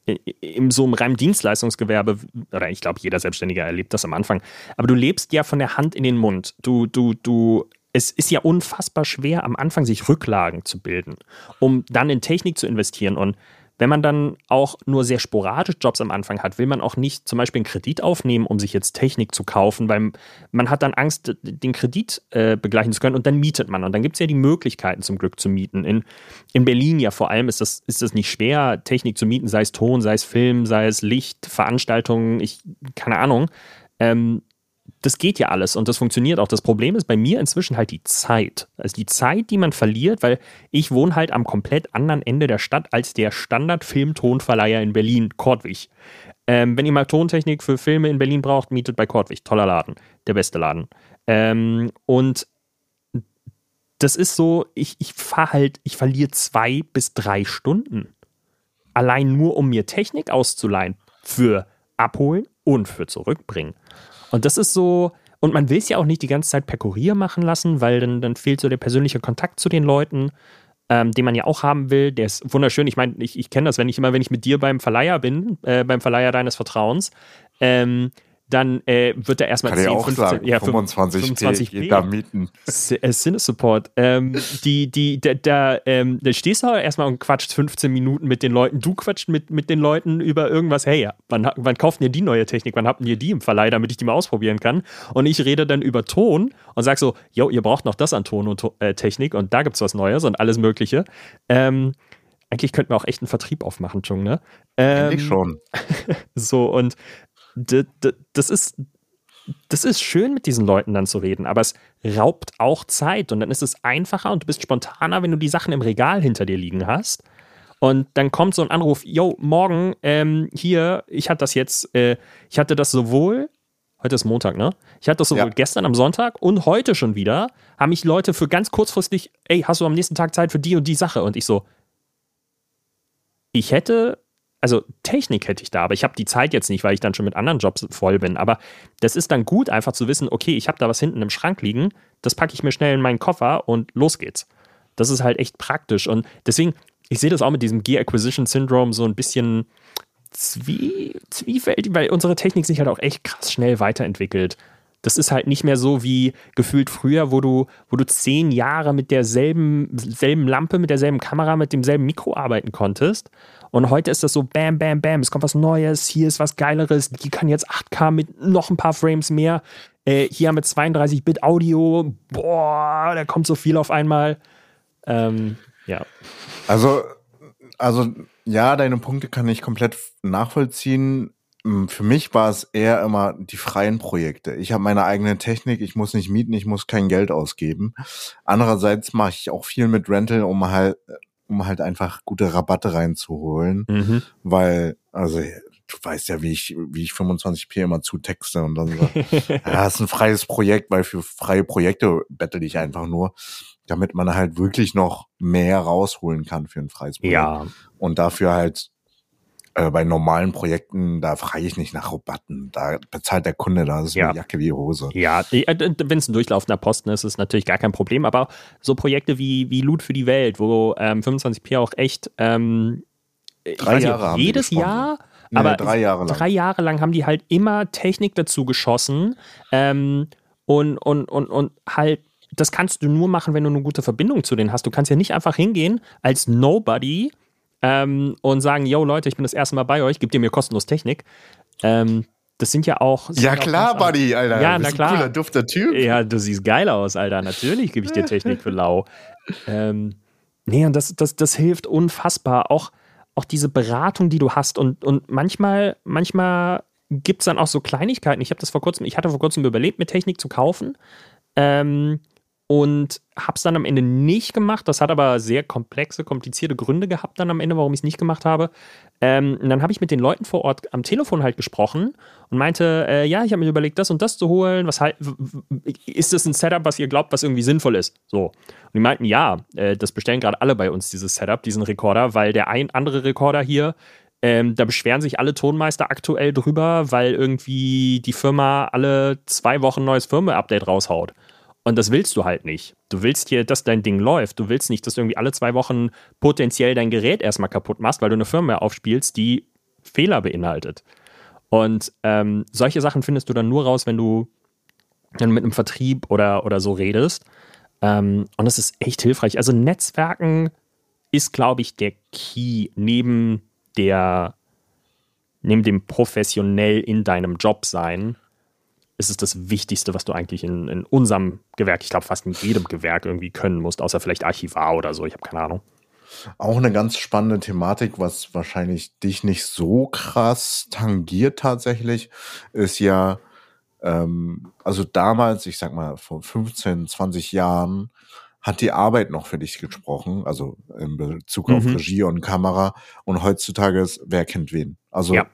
in so einem reinen Dienstleistungsgewerbe, oder ich glaube, jeder Selbstständige erlebt das am Anfang, aber du lebst ja von der Hand in den Mund. Du, du, du, es ist ja unfassbar schwer, am Anfang sich Rücklagen zu bilden, um dann in Technik zu investieren. Und wenn man dann auch nur sehr sporadisch Jobs am Anfang hat, will man auch nicht zum Beispiel einen Kredit aufnehmen, um sich jetzt Technik zu kaufen, weil man hat dann Angst, den Kredit äh, begleichen zu können und dann mietet man. Und dann gibt es ja die Möglichkeiten zum Glück zu mieten. In, in Berlin ja vor allem ist das, ist das nicht schwer, Technik zu mieten, sei es Ton, sei es Film, sei es Licht, Veranstaltungen, ich, keine Ahnung. Ähm, das geht ja alles und das funktioniert auch. Das Problem ist bei mir inzwischen halt die Zeit. Also die Zeit, die man verliert, weil ich wohne halt am komplett anderen Ende der Stadt als der Standard-Film-Tonverleiher in Berlin, Kortwig. Ähm, wenn ihr mal Tontechnik für Filme in Berlin braucht, mietet bei Kortwig. Toller Laden. Der beste Laden. Ähm, und das ist so, ich, ich fahre halt, ich verliere zwei bis drei Stunden. Allein nur, um mir Technik auszuleihen. Für abholen und für zurückbringen. Und das ist so, und man will es ja auch nicht die ganze Zeit per Kurier machen lassen, weil dann, dann fehlt so der persönliche Kontakt zu den Leuten, ähm, den man ja auch haben will. Der ist wunderschön. Ich meine, ich, ich kenne das, wenn ich immer, wenn ich mit dir beim Verleiher bin, äh, beim Verleiher deines Vertrauens, ähm, dann äh, wird er erstmal Kann ich 10, auch 15, sagen, ja, 25 25p. geht da mieten. Äh, Cine-Support. Ähm, die, die, da, da, ähm, da stehst du erstmal und quatscht 15 Minuten mit den Leuten. Du quatscht mit, mit den Leuten über irgendwas. Hey, wann, wann kauft ihr die neue Technik? Wann habt ihr die im Verleih, damit ich die mal ausprobieren kann? Und ich rede dann über Ton und sag so, yo, ihr braucht noch das an Ton und äh, Technik und da gibt's was Neues und alles Mögliche. Ähm, eigentlich könnten wir auch echt einen Vertrieb aufmachen, Chung, ne? Ähm, schon. So, und das ist, das ist schön, mit diesen Leuten dann zu reden, aber es raubt auch Zeit und dann ist es einfacher und du bist spontaner, wenn du die Sachen im Regal hinter dir liegen hast. Und dann kommt so ein Anruf, yo, morgen, ähm, hier, ich hatte das jetzt, äh, ich hatte das sowohl, heute ist Montag, ne? Ich hatte das sowohl Ja. gestern am Sonntag und heute schon wieder, haben mich Leute für ganz kurzfristig, ey, hast du am nächsten Tag Zeit für die und die Sache? Und ich so, ich hätte, also Technik hätte ich da, aber ich habe die Zeit jetzt nicht, weil ich dann schon mit anderen Jobs voll bin. Aber das ist dann gut, einfach zu wissen, okay, ich habe da was hinten im Schrank liegen, das packe ich mir schnell in meinen Koffer und los geht's. Das ist halt echt praktisch. Und deswegen, ich sehe das auch mit diesem Gear Acquisition Syndrome so ein bisschen zwie zwiefältig, weil unsere Technik sich halt auch echt krass schnell weiterentwickelt. Das ist halt nicht mehr so wie gefühlt früher, wo du, wo du zehn Jahre mit derselben selben Lampe, mit derselben Kamera, mit demselben Mikro arbeiten konntest. Und heute ist das so bam, bam, bam, es kommt was Neues, hier ist was Geileres, die kann jetzt 8K mit noch ein paar Frames mehr. Äh, hier haben wir 32-Bit Audio, boah, da kommt so viel auf einmal. Ähm, ja. Also, also ja, deine Punkte kann ich komplett nachvollziehen. Mm, Für mich war es eher immer die freien Projekte. Ich habe meine eigene Technik, ich muss nicht mieten, ich muss kein Geld ausgeben. Andererseits mache ich auch viel mit Rental, um halt, um halt einfach gute Rabatte reinzuholen, Mhm. weil, also du weißt ja, wie ich, wie ich 25p immer zutexte und dann so, ja, ist ein freies Projekt, weil für freie Projekte bettel ich einfach nur, damit man halt wirklich noch mehr rausholen kann für ein freies Projekt. Ja, Und dafür halt äh, bei normalen Projekten, da frage ich nicht nach Rabatten. Da bezahlt der Kunde, da ist Ja. eine Jacke wie Hose. Ja, wenn es ein durchlaufender Posten ist, ist es natürlich gar kein Problem. Aber so Projekte wie, wie Loot für die Welt, wo ähm, 25p auch echt ähm, Drei nicht, Jahre haben die jedes. Jahr, Nee, aber drei Jahre lang. drei Jahre lang haben die halt immer Technik dazu geschossen ähm, und, und, und, und halt das kannst du nur machen, wenn du eine gute Verbindung zu denen hast. Du kannst ja nicht einfach hingehen als Nobody ähm, und sagen, yo Leute, ich bin das erste Mal bei euch, gebt ihr mir kostenlos Technik. Ähm, das sind ja auch. sind Ja auch klar, ganz Buddy, Alter. Ja, na klar. Ein cooler, dufter Typ. ja, du siehst geil aus, Alter. Natürlich gebe ich dir Technik für lau. Ähm, nee, und das, das, das hilft unfassbar. Auch, auch diese Beratung, die du hast. Und, und manchmal, manchmal gibt es dann auch so Kleinigkeiten. Ich habe das vor kurzem, ich hatte vor kurzem überlebt, mir Technik zu kaufen. Ähm, und habe es dann am Ende nicht gemacht. Das hat aber sehr komplexe, komplizierte Gründe gehabt dann am Ende, warum ich es nicht gemacht habe. Ähm, und dann habe ich mit den Leuten vor Ort am Telefon halt gesprochen und meinte, äh, ja, ich habe mir überlegt, das und das zu holen. Was halt, ist das ein Setup, was ihr glaubt, was irgendwie sinnvoll ist? So. Und die meinten, ja, äh, das bestellen gerade alle bei uns, dieses Setup, diesen Rekorder, weil der ein andere Rekorder hier, ähm, da beschweren sich alle Tonmeister aktuell drüber, weil irgendwie die Firma alle zwei Wochen neues Firmware-Update raushaut. Und das willst du halt nicht. Du willst hier, dass dein Ding läuft. Du willst nicht, dass du irgendwie alle zwei Wochen potenziell dein Gerät erstmal kaputt machst, weil du eine Firmware aufspielst, die Fehler beinhaltet. Und ähm, solche Sachen findest du dann nur raus, wenn du dann mit einem Vertrieb oder, oder so redest. Ähm, und das ist echt hilfreich. Also Netzwerken ist, glaube ich, der Key neben der, neben dem professionell in deinem Job sein, ist es das Wichtigste, was du eigentlich in, in unserem Gewerk, ich glaube fast in jedem Gewerk irgendwie können musst, außer vielleicht Archivar oder so, ich habe keine Ahnung. Auch eine ganz spannende Thematik, was wahrscheinlich dich nicht so krass tangiert tatsächlich, ist ja, ähm, also damals, ich sag mal, vor 15, 20 Jahren, hat die Arbeit noch für dich gesprochen, also in Bezug auf Mhm. Regie und Kamera. Und heutzutage ist, wer kennt wen? Also Ja,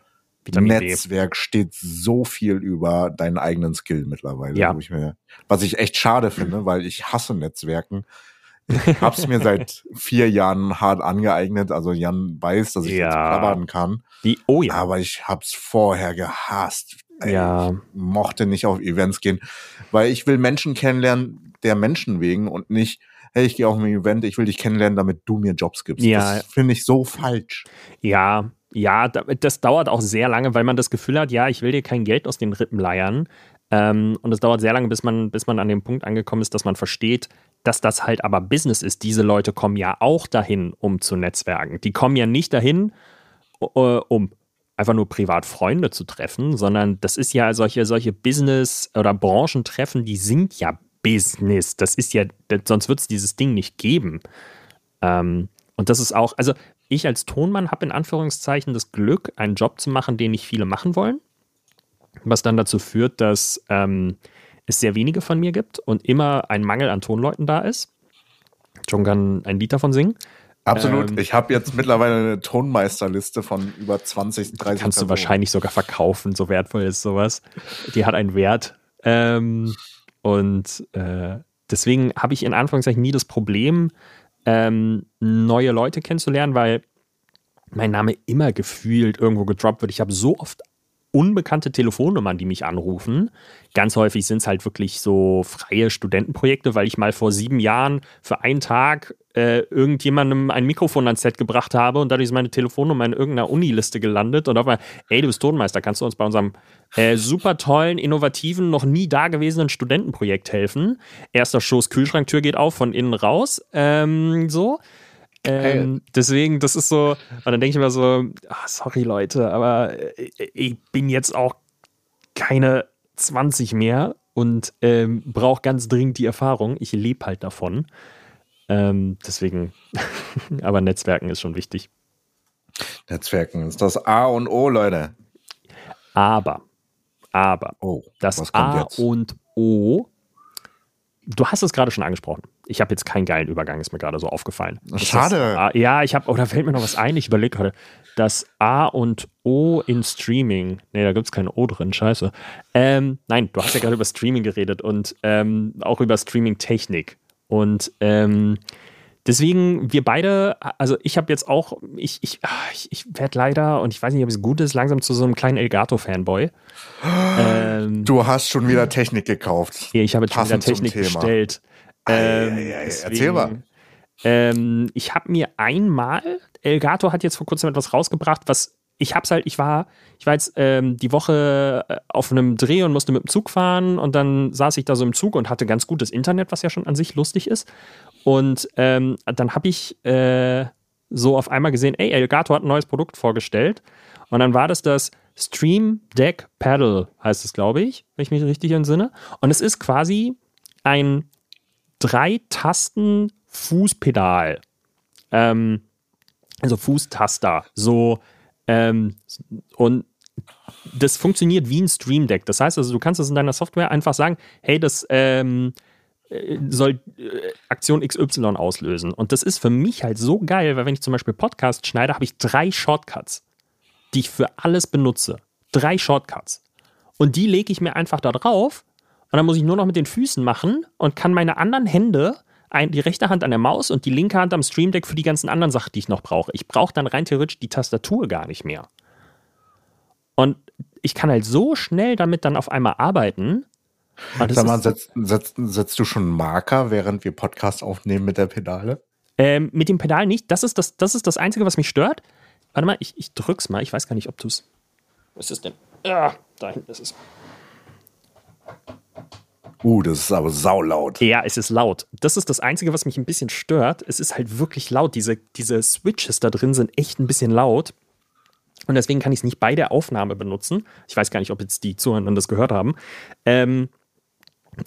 Vitamin B. Netzwerk steht so viel über deinen eigenen Skill mittlerweile. Ja. Ich mir, was ich echt schade finde, weil ich hasse Netzwerken. Ich hab's mir seit vier Jahren hart angeeignet. Also Jan weiß, dass ich Ja. jetzt plappern kann. Die, oh ja. Aber ich hab's vorher gehasst. Ey, Ja. Ich mochte nicht auf Events gehen, weil ich will Menschen kennenlernen, der Menschen wegen und nicht, hey, ich gehe auf ein Event, ich will dich kennenlernen, damit du mir Jobs gibst. Ja. Das finde ich so falsch. Ja, ja, da- das dauert auch sehr lange, weil man das Gefühl hat, ja, ich will dir kein Geld aus den Rippen leiern. Ähm, und es dauert sehr lange, bis man, bis man an dem Punkt angekommen ist, dass man versteht, dass das halt aber Business ist. Diese Leute kommen ja auch dahin, um zu netzwerken. Die kommen ja nicht dahin, äh, um einfach nur privat Freunde zu treffen, sondern das ist ja solche, solche Business- oder Branchentreffen, die sind ja Business. Das ist ja, sonst wird es dieses Ding nicht geben. Ähm, und das ist auch, also ich als Tonmann habe in Anführungszeichen das Glück, einen Job zu machen, den nicht viele machen wollen. Was dann dazu führt, dass ähm, es sehr wenige von mir gibt und immer ein Mangel an Tonleuten da ist. John kann ein Lied davon singen. Absolut. Ähm, ich habe jetzt mittlerweile eine Tonmeisterliste von über 20, 30 Kannst du Personen. wahrscheinlich sogar verkaufen, so wertvoll ist sowas. Die hat einen Wert. Ähm, und äh, deswegen habe ich in Anführungszeichen nie das Problem, ähm, neue Leute kennenzulernen, weil mein Name immer gefühlt irgendwo gedroppt wird. Ich habe so oft unbekannte Telefonnummern, die mich anrufen. Ganz häufig sind es halt wirklich so freie Studentenprojekte, weil ich mal vor sieben Jahren für einen Tag äh, irgendjemandem ein Mikrofon ans Set gebracht habe und dadurch ist meine Telefonnummer in irgendeiner Uniliste gelandet und auf einmal, ey, du bist Tonmeister, kannst du uns bei unserem äh, super tollen, innovativen, noch nie dagewesenen Studentenprojekt helfen? Erster Schuss, Kühlschranktür geht auf, von innen raus, ähm, so. Ähm, deswegen, das ist so, und dann denke ich immer so, ah, sorry Leute, aber äh, ich bin jetzt auch keine 20 mehr und ähm, brauche ganz dringend die Erfahrung. Ich lebe halt davon. Ähm, deswegen, aber Netzwerken ist schon wichtig. Netzwerken ist das A und O, Leute. Aber, aber, Oh, das A jetzt? und O, du hast es gerade schon angesprochen. Ich habe jetzt keinen geilen Übergang, ist mir gerade so aufgefallen. Das Schade. A, ja, ich habe, oder fällt mir noch was ein, ich überlege gerade. Das A und O in Streaming. Nee, da gibt es kein O drin, scheiße. Ähm, nein, du hast ja gerade über Streaming geredet und ähm, auch über Streaming-Technik. Und ähm, deswegen, wir beide, also ich habe jetzt auch, ich, ich, ah, ich, werde leider, und ich weiß nicht, ob es gut ist, langsam zu so einem kleinen Elgato-Fanboy. ähm, Du hast schon wieder Technik gekauft. ja, ich habe jetzt schon wieder Technik bestellt. Ei, Ähm, ei, ei, deswegen, Erzähl mal. Ähm, ich habe mir einmal, Elgato hat jetzt vor kurzem etwas rausgebracht, was ich hab's halt, ich war, ich war jetzt ähm, die Woche äh, auf einem Dreh und musste mit dem Zug fahren und dann saß ich da so im Zug und hatte ganz gutes Internet, was ja schon an sich lustig ist. Und ähm, dann habe ich äh, so auf einmal gesehen, ey, Elgato hat ein neues Produkt vorgestellt. Und dann war das das Stream Deck Paddle, heißt es, glaube ich, wenn ich mich richtig entsinne. Und es ist quasi ein Drei-Tasten-Fußpedal. Ähm, also Fußtaster. So, ähm, und das funktioniert wie ein Stream Deck. Das heißt also, du kannst es in deiner Software einfach sagen, hey, das ähm, äh, soll äh, Aktion XY auslösen. Und das ist für mich halt so geil, weil wenn ich zum Beispiel Podcast schneide, habe ich drei Shortcuts, die ich für alles benutze. Drei Shortcuts. Und die lege ich mir einfach da drauf und dann muss ich nur noch mit den Füßen machen und kann meine anderen Hände, ein, die rechte Hand an der Maus und die linke Hand am Stream Deck für die ganzen anderen Sachen, die ich noch brauche. Ich brauche dann rein theoretisch die Tastatur gar nicht mehr. Und ich kann halt so schnell damit dann auf einmal arbeiten. Und das Sag mal, setzt, setzt, setzt du schon einen Marker, während wir Podcast aufnehmen mit der Pedale? Ähm, mit dem Pedal nicht. Das ist das, das ist das Einzige, was mich stört. Warte mal, ich, ich drück's mal. Ich weiß gar nicht, ob du's. Was ist es denn? Ah, da hinten ist es. Uh, das ist aber saulaut. Ja, es ist laut. Das ist das Einzige, was mich ein bisschen stört. Es ist halt wirklich laut. Diese, diese Switches da drin sind echt ein bisschen laut. Und deswegen kann ich es nicht bei der Aufnahme benutzen. Ich weiß gar nicht, ob jetzt die Zuhörenden das gehört haben. Ähm,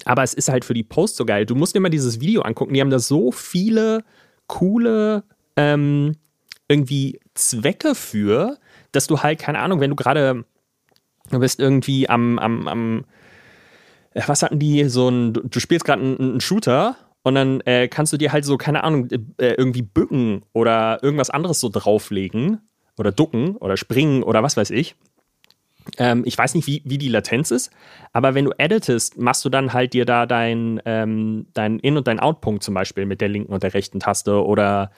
aber es ist halt für die Post so geil. Du musst dir mal dieses Video angucken. Die haben da so viele coole ähm, irgendwie Zwecke für, dass du halt, keine Ahnung, wenn du gerade, du bist irgendwie am, am, am was hatten die, so ein, du spielst gerade einen, einen Shooter und dann äh, kannst du dir halt so, keine Ahnung, äh, irgendwie bücken oder irgendwas anderes so drauflegen oder ducken oder springen oder was weiß ich. Ähm, ich weiß nicht, wie, wie die Latenz ist, aber wenn du editest, machst du dann halt dir da dein, ähm, dein In- und dein Out-Punkt zum Beispiel mit der linken und der rechten Taste oder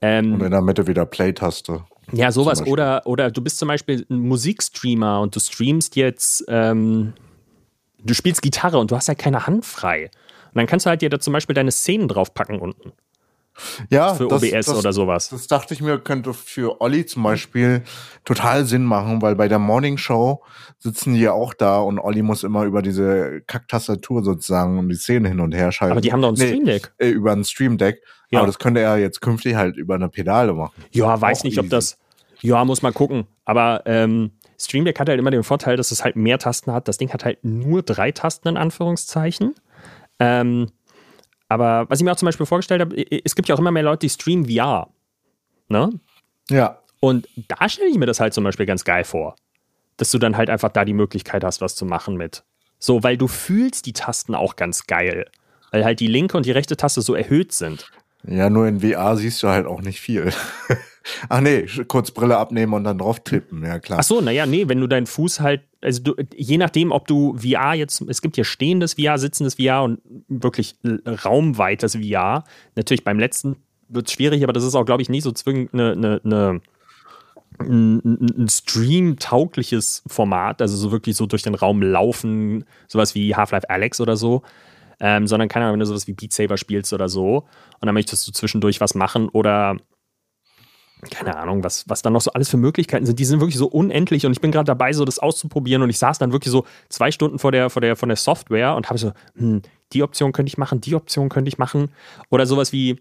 ähm, Und in der Mitte wieder Play-Taste. ja, sowas. Oder, oder du bist zum Beispiel ein Musikstreamer und du streamst jetzt, ähm, du spielst Gitarre und du hast halt keine Hand frei. Und dann kannst du halt dir da zum Beispiel deine Szenen draufpacken unten Ja, für das- OBS das, oder sowas. Das dachte ich mir, könnte für Olli zum Beispiel total Sinn machen, weil bei der Morning Show sitzen die ja auch da und Olli muss immer über diese Kacktastatur sozusagen um die Szene hin und her schalten. Aber die haben doch ein Nee, Stream Deck. Äh, über ein Stream Deck. Ja. Aber das könnte er jetzt künftig halt über eine Pedale machen. Ja, weiß Auch nicht, ob easy. das. Ja, muss man gucken. Aber ähm, Stream Deck hat halt immer den Vorteil, dass es halt mehr Tasten hat. Das Ding hat halt nur drei Tasten in Anführungszeichen. Ähm, aber was ich mir auch zum Beispiel vorgestellt habe, es gibt ja auch immer mehr Leute, die streamen VR. Ne? Ja. Und da stelle ich mir das halt zum Beispiel ganz geil vor. Dass du dann halt einfach da die Möglichkeit hast, was zu machen mit. So, weil du fühlst die Tasten auch ganz geil. Weil halt die linke und die rechte Taste so erhöht sind. Ja, nur in VR siehst du halt auch nicht viel. Ach nee, kurz Brille abnehmen und dann drauf tippen, ja klar. Ach so, naja, nee, wenn du deinen Fuß halt, also du, je nachdem, ob du VR jetzt, es gibt hier stehendes VR, sitzendes VR und wirklich raumweites VR. Natürlich beim letzten wird es schwierig, aber das ist auch, glaube ich, nicht so zwingend eine, eine, eine ein, Stream-taugliches Format, also so wirklich so durch den Raum laufen, sowas wie Half-Life Alex oder so, ähm, sondern keine Ahnung, wenn du sowas wie Beat Saber spielst oder so und dann möchtest du zwischendurch was machen oder keine Ahnung, was, was dann noch so alles für Möglichkeiten sind. Die sind wirklich so unendlich und ich bin gerade dabei, so das auszuprobieren und ich saß dann wirklich so zwei Stunden vor der, vor der, von der Software und habe so, hm, die Option könnte ich machen, die Option könnte ich machen oder sowas wie,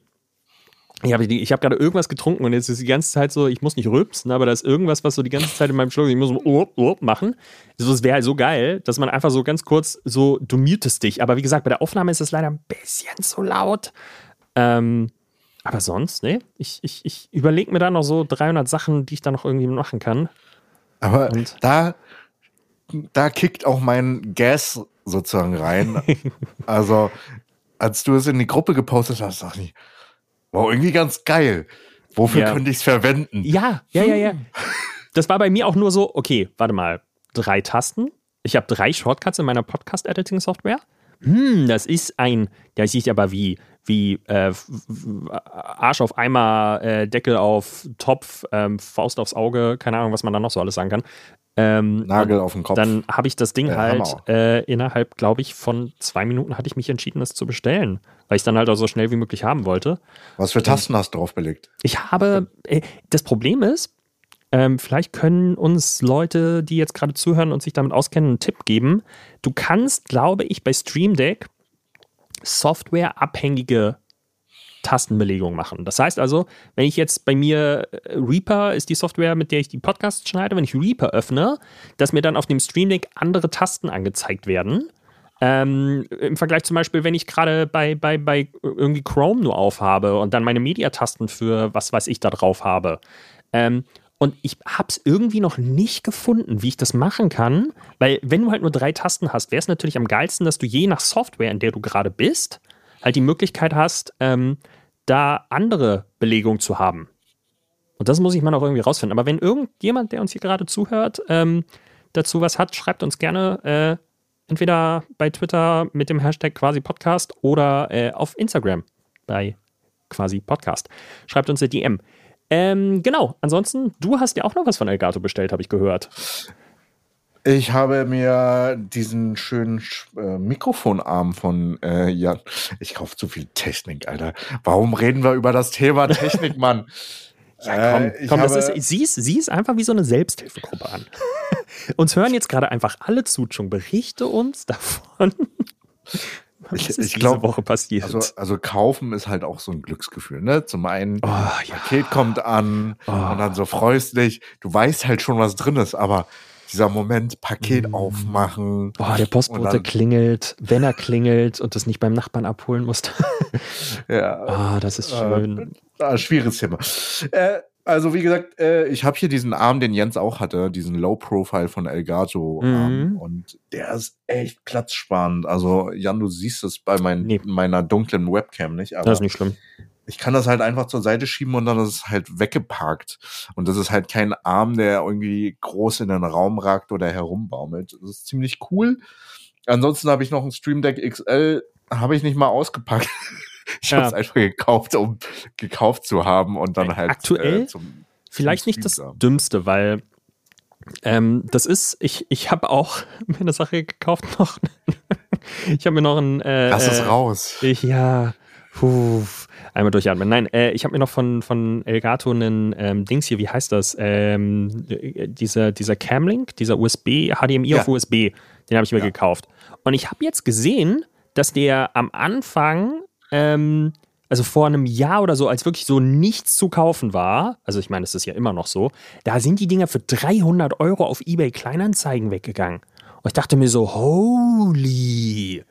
ich habe ich hab gerade irgendwas getrunken und jetzt ist die ganze Zeit so, ich muss nicht rülpsen, aber da ist irgendwas, was so die ganze Zeit in meinem Schluck, ich muss so urp, urp machen. Also es wäre halt so geil, dass man einfach so ganz kurz so, du mutest dich. Aber wie gesagt, bei der Aufnahme ist es leider ein bisschen zu laut. Ähm, aber sonst, ne? Ich, ich, ich überlege mir da noch so 300 Sachen, die ich da noch irgendwie machen kann. Aber und da, da kickt auch mein Gas sozusagen rein. also, als du es in die Gruppe gepostet hast, dachte ich, Wow, irgendwie ganz geil. Wofür ja. könnte ich es verwenden? Ja, ja, ja, ja. Das war bei mir auch nur so, okay, warte mal, drei Tasten. Ich habe drei Shortcuts in meiner Podcast-Editing-Software. Hm, das ist ein, da sieht aber wie, wie äh, Arsch auf Eimer, äh, Deckel auf Topf, ähm, Faust aufs Auge, keine Ahnung, was man da noch so alles sagen kann. Ähm, Nagel auf den Kopf. Dann habe ich das Ding äh, halt äh, innerhalb, glaube ich, von zwei Minuten hatte ich mich entschieden, das zu bestellen, weil ich dann halt auch so schnell wie möglich haben wollte. Was für Tasten hast du drauf belegt? Ich habe, äh, das Problem ist, ähm, vielleicht können uns Leute, die jetzt gerade zuhören und sich damit auskennen, einen Tipp geben. Du kannst, glaube ich, bei Stream Deck softwareabhängige Tastenbelegung machen. Das heißt also, wenn ich jetzt bei mir äh, Reaper ist die Software, mit der ich die Podcasts schneide, wenn ich Reaper öffne, dass mir dann auf dem Stream Deck andere Tasten angezeigt werden. Ähm, Im Vergleich zum Beispiel, wenn ich gerade bei, bei, bei irgendwie Chrome nur aufhabe und dann meine Mediatasten für was weiß ich da drauf habe. Ähm, und ich habe es irgendwie noch nicht gefunden, wie ich das machen kann, weil wenn du halt nur drei Tasten hast, wäre es natürlich am geilsten, dass du je nach Software, in der du gerade bist, halt die Möglichkeit hast, ähm, da andere Belegung zu haben. Und das muss ich mal noch irgendwie rausfinden. Aber wenn irgendjemand, der uns hier gerade zuhört, ähm, dazu was hat, schreibt uns gerne äh, entweder bei Twitter mit dem Hashtag quasi Podcast oder äh, auf Instagram bei quasi Podcast. Schreibt uns eine DM. Ähm, genau, ansonsten, du hast ja auch noch was von Elgato bestellt, habe ich gehört. Ich habe mir diesen schönen äh, Mikrofonarm von äh, Jan. Ich kaufe zu viel Technik, Alter. Warum reden wir über das Thema Technik, Mann? Ja, komm, äh, komm das ist, sieh, sieh es einfach wie so eine Selbsthilfegruppe an. uns hören jetzt gerade einfach alle zu, schon berichte uns davon. Was ich, ich glaube, Woche passiert. Also, also kaufen ist halt auch so ein Glücksgefühl, ne? Zum einen, oh, ja. Paket kommt an oh. und dann so freust du dich. Du weißt halt schon, was drin ist, aber dieser Moment, Paket mm. aufmachen. Boah, der Postbote klingelt, wenn er klingelt und das nicht beim Nachbarn abholen musst. ja. Ah, das ist schön. Äh, schwieriges Thema. Äh, also wie gesagt, äh, ich habe hier diesen Arm, den Jens auch hatte, diesen Low Profile von Elgato mhm. und der ist echt platzsparend. Also Jan, du siehst es bei mein, nee. meiner dunklen Webcam nicht, aber das ist nicht schlimm ich kann das halt einfach zur Seite schieben und dann ist es halt weggeparkt. Und das ist halt kein Arm, der irgendwie groß in den Raum ragt oder herumbaumelt. Das ist ziemlich cool. Ansonsten habe ich noch ein Stream Deck XL, habe ich nicht mal ausgepackt. ich ja. habe es einfach gekauft, um gekauft zu haben und dann halt aktuell äh, zum, vielleicht zum nicht das Dümmste, weil ähm, das ist, ich, ich habe auch mir eine Sache gekauft noch. ich habe mir noch ein. Äh, Lass es äh, raus. Ich, ja. Puh, einmal durchatmen. Nein, äh, ich habe mir noch von, von Elgato einen ähm, Dings hier, wie heißt das? Ähm, dieser, dieser Camlink, dieser USB, HDMI ja. auf USB, den habe ich mir ja. gekauft. Und ich habe jetzt gesehen, dass der am Anfang, ähm, also vor einem Jahr oder so, als wirklich so nichts zu kaufen war, also ich meine, es ist ja immer noch so, da sind die Dinger für 300 Euro auf eBay Kleinanzeigen weggegangen. Und ich dachte mir so, holy.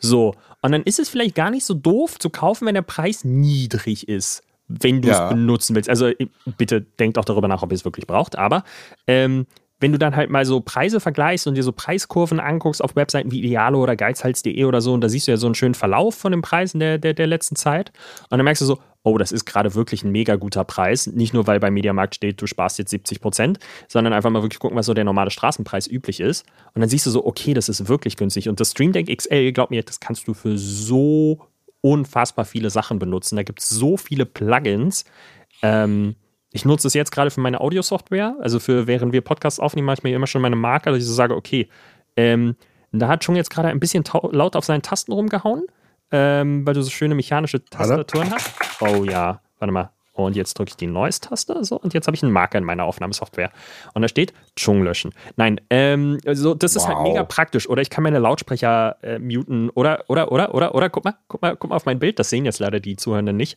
So, und dann ist es vielleicht gar nicht so doof zu kaufen, wenn der Preis niedrig ist. wenn du es Ja. benutzen willst. Also äh, bitte denkt auch darüber nach, ob ihr es wirklich braucht. Aber ähm, wenn du dann halt mal so Preise vergleichst und dir so Preiskurven anguckst auf Webseiten wie Idealo oder geizhals.de oder so, und da siehst du ja so einen schönen Verlauf von den Preisen der, der, der letzten Zeit. Und dann merkst du so, oh, das ist gerade wirklich ein mega guter Preis. Nicht nur, weil bei Mediamarkt steht, du sparst jetzt 70 Prozent, sondern einfach mal wirklich gucken, was so der normale Straßenpreis üblich ist. Und dann siehst du so, okay, das ist wirklich günstig. Und das Stream Deck XL, glaub mir, das kannst du für so unfassbar viele Sachen benutzen. Da gibt es so viele Plugins. Ähm, ich nutze es jetzt gerade für meine Audio-Software. Also für während wir Podcasts aufnehmen, mache ich mir immer schon meine Marker, dass ich so sage, okay, ähm, da hat schon jetzt gerade ein bisschen laut auf seinen Tasten rumgehauen, ähm, weil du so schöne mechanische Tastaturen hast. Oh ja, warte mal. Und jetzt drücke ich die Noise-Taste. So, und jetzt habe ich einen Marker in meiner Aufnahmesoftware. Und da steht Chung löschen. Nein, ähm, also das ist halt Wow. mega praktisch. Oder ich kann meine Lautsprecher äh, muten. Oder, oder, oder, oder, oder, guck mal, guck mal, guck mal auf mein Bild. Das sehen jetzt leider die Zuhörenden nicht.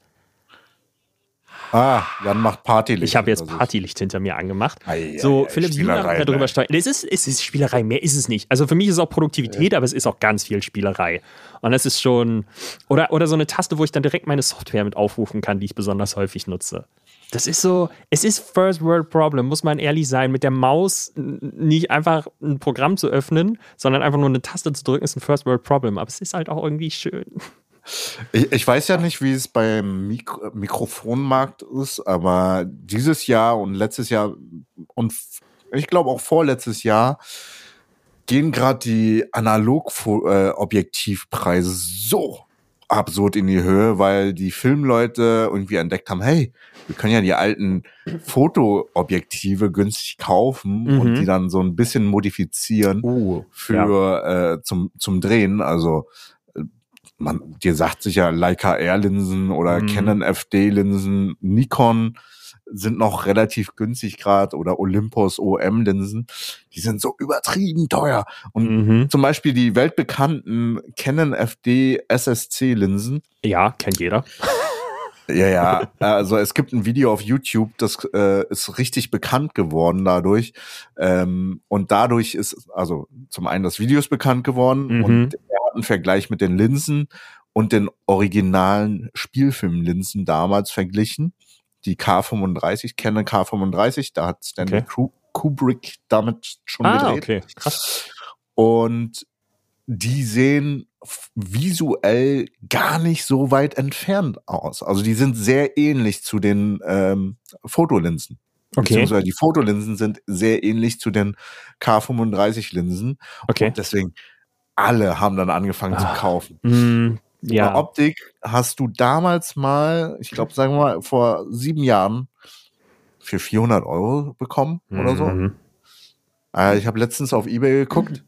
Ah, Jan macht Partylicht. Ich habe jetzt. Partylicht hinter mir angemacht. Ei, so, ei, Philipp Spielerei, darüber ne? steuern. Es ist, es ist Spielerei, mehr ist es nicht. Also für mich ist es auch Produktivität, aber es ist auch ganz viel Spielerei. Und das ist schon. Oder, oder so eine Taste, wo ich dann direkt meine Software mit aufrufen kann, die ich besonders häufig nutze. Das ist so, es ist First World Problem, muss man ehrlich sein. Mit der Maus nicht einfach ein Programm zu öffnen, sondern einfach nur eine Taste zu drücken, ist ein First World Problem. Aber es ist halt auch irgendwie schön. Ich, ich weiß ja nicht, wie es beim Mikro Mikrofonmarkt ist, aber dieses Jahr und letztes Jahr und ich glaube auch vorletztes Jahr gehen gerade die Analog-Objektivpreise so absurd in die Höhe, weil die Filmleute irgendwie entdeckt haben, hey, wir können ja die alten Fotoobjektive günstig kaufen Mhm. und die dann so ein bisschen modifizieren Uh, für äh, zum zum Drehen. Also äh, man, dir sagt sicher Leica R-Linsen oder Mhm. Canon FD-Linsen, Nikon sind noch relativ günstig gerade oder Olympus OM-Linsen. Die sind so übertrieben teuer. Und Mhm. zum Beispiel die weltbekannten Canon FD SSC-Linsen. Ja, kennt jeder. Ja, ja. Also es gibt ein Video auf YouTube, das äh, ist richtig bekannt geworden dadurch. Ähm, und dadurch ist, also zum einen das Video ist bekannt geworden Mhm. und er hat einen Vergleich mit den Linsen und den originalen Spielfilmlinsen damals verglichen. Die K35, Canon K35, da hat Stanley Okay. Kubrick damit schon Ah, gedreht. okay. Krass. Und die sehen visuell gar nicht so weit entfernt aus. Also die sind sehr ähnlich zu den ähm, Fotolinsen. Okay. Beziehungsweise die Fotolinsen sind sehr ähnlich zu den K35-Linsen. Okay. Und deswegen alle haben dann angefangen zu Ah. kaufen. Mm, Bei ja. Optik hast du damals mal, ich glaube, sagen wir mal, vor sieben Jahren für 400 Euro bekommen oder so. Mhm. Äh, ich habe letztens auf Ebay geguckt.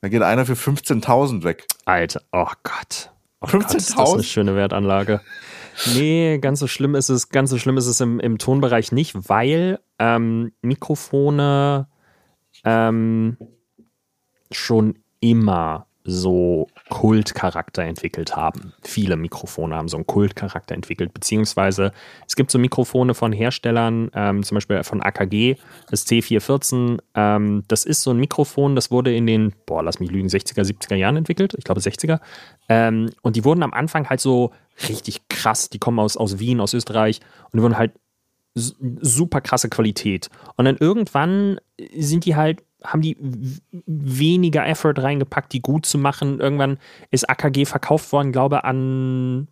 Da geht einer für 15.000 weg. Alter, oh Gott. Oh Gott, ist das 15.000? eine schöne Wertanlage. Nee, ganz so schlimm ist es, ganz so schlimm ist es im, im Tonbereich nicht, weil ähm, Mikrofone ähm, schon immer so Kultcharakter entwickelt haben. Viele Mikrofone haben so einen Kultcharakter entwickelt, beziehungsweise es gibt so Mikrofone von Herstellern, ähm, zum Beispiel von AKG, das C414. Ähm, das ist so ein Mikrofon, das wurde in den, boah, lass mich lügen, 60er, 70er Jahren entwickelt, ich glaube 60er. Ähm, und die wurden am Anfang halt so richtig krass, die kommen aus, aus Wien, aus Österreich und die wurden halt super krasse Qualität. Und dann irgendwann sind die halt, haben die weniger Effort reingepackt, die gut zu machen. Irgendwann ist AKG verkauft worden, glaube an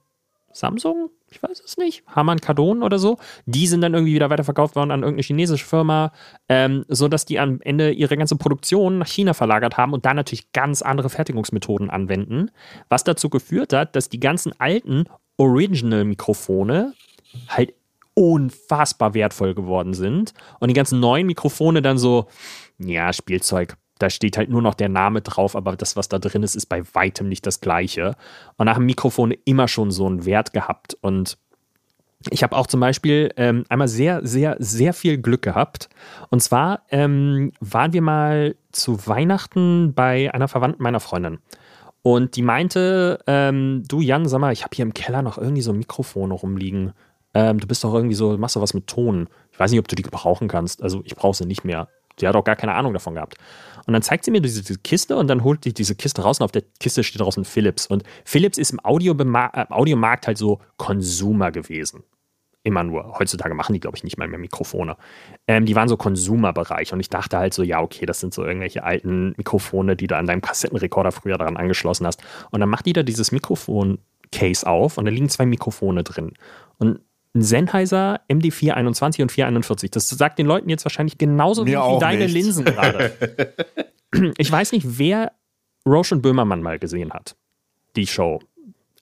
Samsung, ich weiß es nicht, Hamann Kardon oder so. Die sind dann irgendwie wieder weiterverkauft worden an irgendeine chinesische Firma, ähm, sodass die am Ende ihre ganze Produktion nach China verlagert haben und da natürlich ganz andere Fertigungsmethoden anwenden, was dazu geführt hat, dass die ganzen alten Original-Mikrofone halt unfassbar wertvoll geworden sind und die ganzen neuen Mikrofone dann so, ja, Spielzeug. Da steht halt nur noch der Name drauf, aber das, was da drin ist, ist bei weitem nicht das gleiche. Und da haben Mikrofone immer schon so einen Wert gehabt. Und ich habe auch zum Beispiel ähm, einmal sehr, sehr, sehr viel Glück gehabt. Und zwar ähm, waren wir mal zu Weihnachten bei einer Verwandten meiner Freundin. Und die meinte, ähm, du Jan, sag mal, ich habe hier im Keller noch irgendwie so Mikrofone rumliegen. Ähm, du bist doch irgendwie so, machst doch was mit Ton. Ich weiß nicht, ob du die gebrauchen kannst. Also ich brauche sie nicht mehr. Sie hat auch gar keine Ahnung davon gehabt. Und dann zeigt sie mir diese, diese Kiste und dann holt die diese Kiste raus und auf der Kiste steht draußen Philips. Und Philips ist im äh, Audiomarkt halt so Consumer gewesen. immer nur. Heutzutage machen die, glaube ich, nicht mal mehr Mikrofone. Ähm, die waren so Konsumerbereich und ich dachte halt so, ja, okay, das sind so irgendwelche alten Mikrofone, die du an deinem Kassettenrekorder früher daran angeschlossen hast. Und dann macht die da dieses Mikrofon-Case auf und da liegen zwei Mikrofone drin. Und ein Sennheiser MD421 und 441. Das sagt den Leuten jetzt wahrscheinlich genauso Mir wie deine nicht. Linsen gerade. ich weiß nicht, wer Roche und Böhmermann mal gesehen hat. Die Show.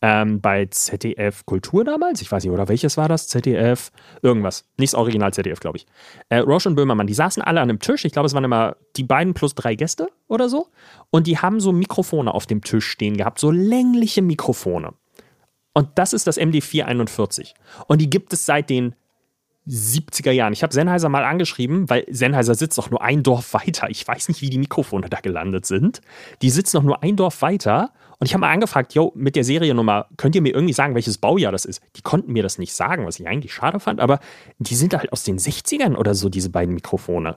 Ähm, bei ZDF Kultur damals, ich weiß nicht, oder welches war das? ZDF, irgendwas. Nicht das Original ZDF, glaube ich. Äh, Roche und Böhmermann, die saßen alle an einem Tisch. Ich glaube, es waren immer die beiden plus drei Gäste oder so. Und die haben so Mikrofone auf dem Tisch stehen gehabt, so längliche Mikrofone. Und das ist das MD441. Und die gibt es seit den 70er Jahren. Ich habe Sennheiser mal angeschrieben, weil Sennheiser sitzt doch nur ein Dorf weiter. Ich weiß nicht, wie die Mikrofone da gelandet sind. Die sitzen noch nur ein Dorf weiter. Und ich habe mal angefragt, yo, mit der Seriennummer, könnt ihr mir irgendwie sagen, welches Baujahr das ist? Die konnten mir das nicht sagen, was ich eigentlich schade fand, aber die sind halt aus den 60ern oder so, diese beiden Mikrofone.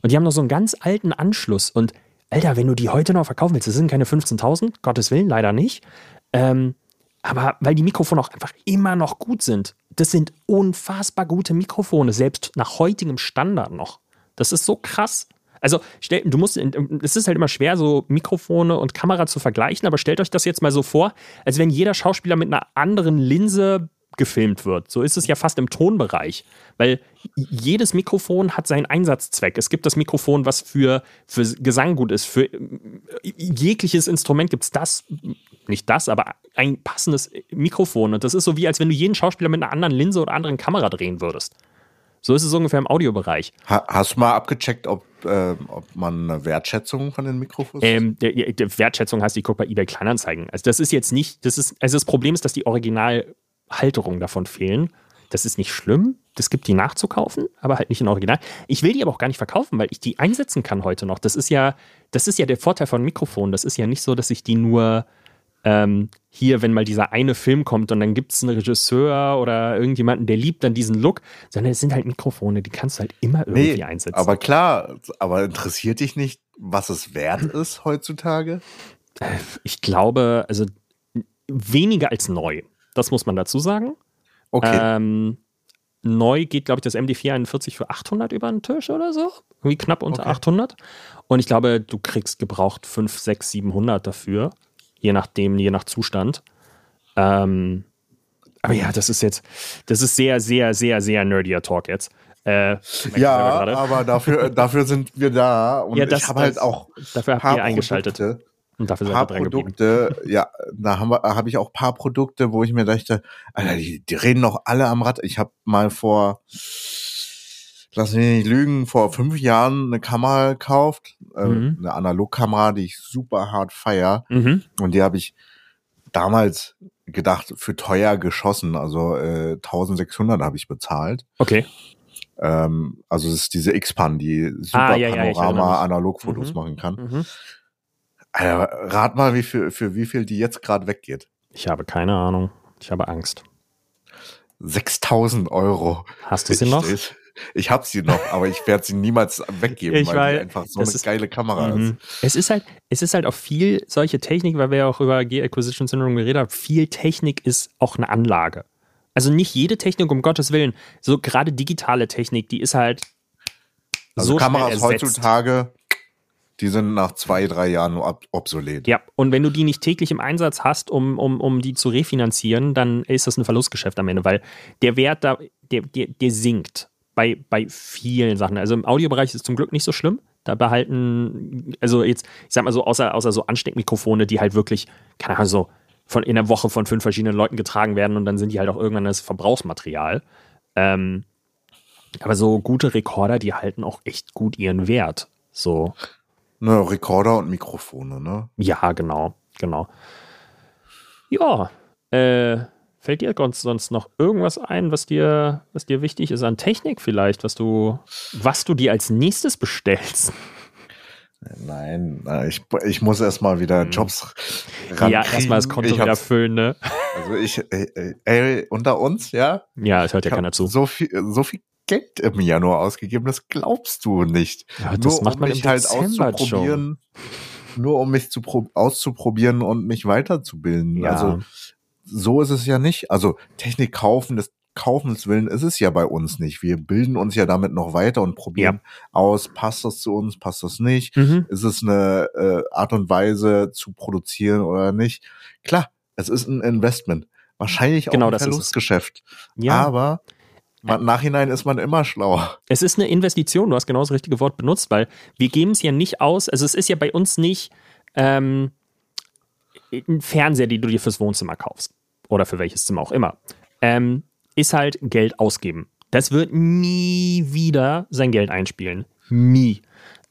Und die haben noch so einen ganz alten Anschluss. Und Alter, wenn du die heute noch verkaufen willst, das sind keine 15.000, Gottes Willen, leider nicht. Ähm, aber weil die Mikrofone auch einfach immer noch gut sind. Das sind unfassbar gute Mikrofone, selbst nach heutigem Standard noch. Das ist so krass. Also, stell, du musst, es ist halt immer schwer, so Mikrofone und Kamera zu vergleichen, aber stellt euch das jetzt mal so vor, als wenn jeder Schauspieler mit einer anderen Linse gefilmt wird. So ist es ja fast im Tonbereich, weil jedes Mikrofon hat seinen Einsatzzweck. Es gibt das Mikrofon, was für, für Gesang gut ist. Für jegliches Instrument gibt es das, nicht das, aber ein passendes Mikrofon. Und das ist so wie, als wenn du jeden Schauspieler mit einer anderen Linse oder anderen Kamera drehen würdest. So ist es ungefähr im Audiobereich. Ha hast du mal abgecheckt, ob, äh, ob man eine Wertschätzung von den Mikrofons Ähm, der, der Wertschätzung heißt, ich gucke bei eBay Kleinanzeigen. Also das ist jetzt nicht, das ist, also das Problem ist, dass die Originalhalterungen davon fehlen. Das ist nicht schlimm. Das gibt die nachzukaufen, aber halt nicht in Original. Ich will die aber auch gar nicht verkaufen, weil ich die einsetzen kann heute noch. Das ist ja, das ist ja der Vorteil von Mikrofonen. Das ist ja nicht so, dass ich die nur ähm, hier, wenn mal dieser eine Film kommt und dann gibt es einen Regisseur oder irgendjemanden, der liebt dann diesen Look, sondern es sind halt Mikrofone, die kannst du halt immer irgendwie Nee, einsetzen. aber klar, aber interessiert dich nicht, was es wert ist heutzutage? ich glaube, also weniger als neu. Das muss man dazu sagen. Okay. Ähm, neu geht, glaube ich, das MD441 für 800 über den Tisch oder so. Irgendwie knapp unter Okay. 800. Und ich glaube, du kriegst gebraucht 5, 6, 700 dafür. Je nachdem, je nach Zustand. Ähm, aber ja, das ist jetzt, das ist sehr, sehr, sehr, sehr nerdier Talk jetzt. Äh, ja, aber dafür, dafür sind wir da. Und Ja, das- ich habe halt auch dafür habt ihr eingeschaltet. Produkte, Und dafür paar. Produkte, ja, da habe ich auch paar Produkte, wo ich mir dachte, Alter, die, die reden doch alle am Rad. Ich habe mal vor, lass mich nicht lügen, vor fünf Jahren eine Kamera gekauft, äh, Mhm. eine Analogkamera, die ich super hart feier. Mhm. Und die habe ich damals gedacht, für teuer geschossen. Also äh, 1600 habe ich bezahlt. Okay. Ähm, also es ist diese X-Pan, die super Ah, ja, ja, ich erinnere Panorama mich. Analogfotos Mhm. machen kann. Alter, rat mal, wie viel, für wie viel die jetzt gerade weggeht. Ich habe keine Ahnung. Ich habe Angst. 6000 Euro. Hast du sie noch? Ich, ich habe sie noch, aber ich werde sie niemals weggeben, Ich weil weiß, die einfach so eine ist- geile Kamera Mhm. Es ist halt, es ist halt auch viel solche Technik, weil wir ja auch über G-Acquisition Syndrome geredet haben. Viel Technik ist auch eine Anlage. Also nicht jede Technik, um Gottes Willen. So gerade digitale Technik, die ist halt ist. Also so Kameras schnell ersetzt. heutzutage, die sind nach zwei, drei Jahren nur ob obsolet. Ja, und wenn du die nicht täglich im Einsatz hast, um, um, um die zu refinanzieren, dann ist das ein Verlustgeschäft am Ende, weil der Wert da, der, der, der sinkt bei, bei vielen Sachen. Also im Audiobereich ist es zum Glück nicht so schlimm. Da behalten, also jetzt, ich sag mal so, außer, außer so Ansteckmikrofone, die halt wirklich, keine Ahnung, so von in der Woche von fünf verschiedenen Leuten getragen werden und dann sind die halt auch irgendwann das Verbrauchsmaterial. Ähm, aber so gute Rekorder, die halten auch echt gut ihren Wert. So, Ne, Rekorder und Mikrofone, ne? ja, genau, genau. Ja, äh, fällt dir sonst, noch irgendwas ein, was dir, was dir wichtig ist an Technik vielleicht, was du, was du dir als nächstes bestellst? Nein, äh, ich, ich muss erstmal wieder Jobs rankriegen. Mhm. ja, erstmal das Konto wieder füllen, ne? Also ich, äh, äh, ey, unter uns, ja? Ja, es hört ja keiner zu. So viel, so viel Geld im Januar ausgegeben, das glaubst du nicht. Ja, das nur macht um man mich im halt Dezember auszuprobieren, nur um mich zu pro auszuprobieren und mich weiterzubilden. Ja. Also so ist es ja nicht. Also Technik kaufen, das Kaufens willen ist es ja bei uns nicht. Wir bilden uns ja damit noch weiter und probieren aus, passt das zu uns, passt das nicht? Mhm. Ist es eine äh, Art und Weise zu produzieren oder nicht? Klar, es ist ein Investment. Wahrscheinlich auch Genau, ein. Verlustgeschäft. Ja. Aber im Nachhinein ist man immer schlauer. Es ist eine Investition, du hast genau das richtige Wort benutzt, weil wir geben es ja nicht aus, also es ist ja bei uns nicht ähm, ein Fernseher, den du dir fürs Wohnzimmer kaufst oder für welches Zimmer auch immer, ähm, ist halt Geld ausgeben. Das wird nie wieder sein Geld einspielen. Nie.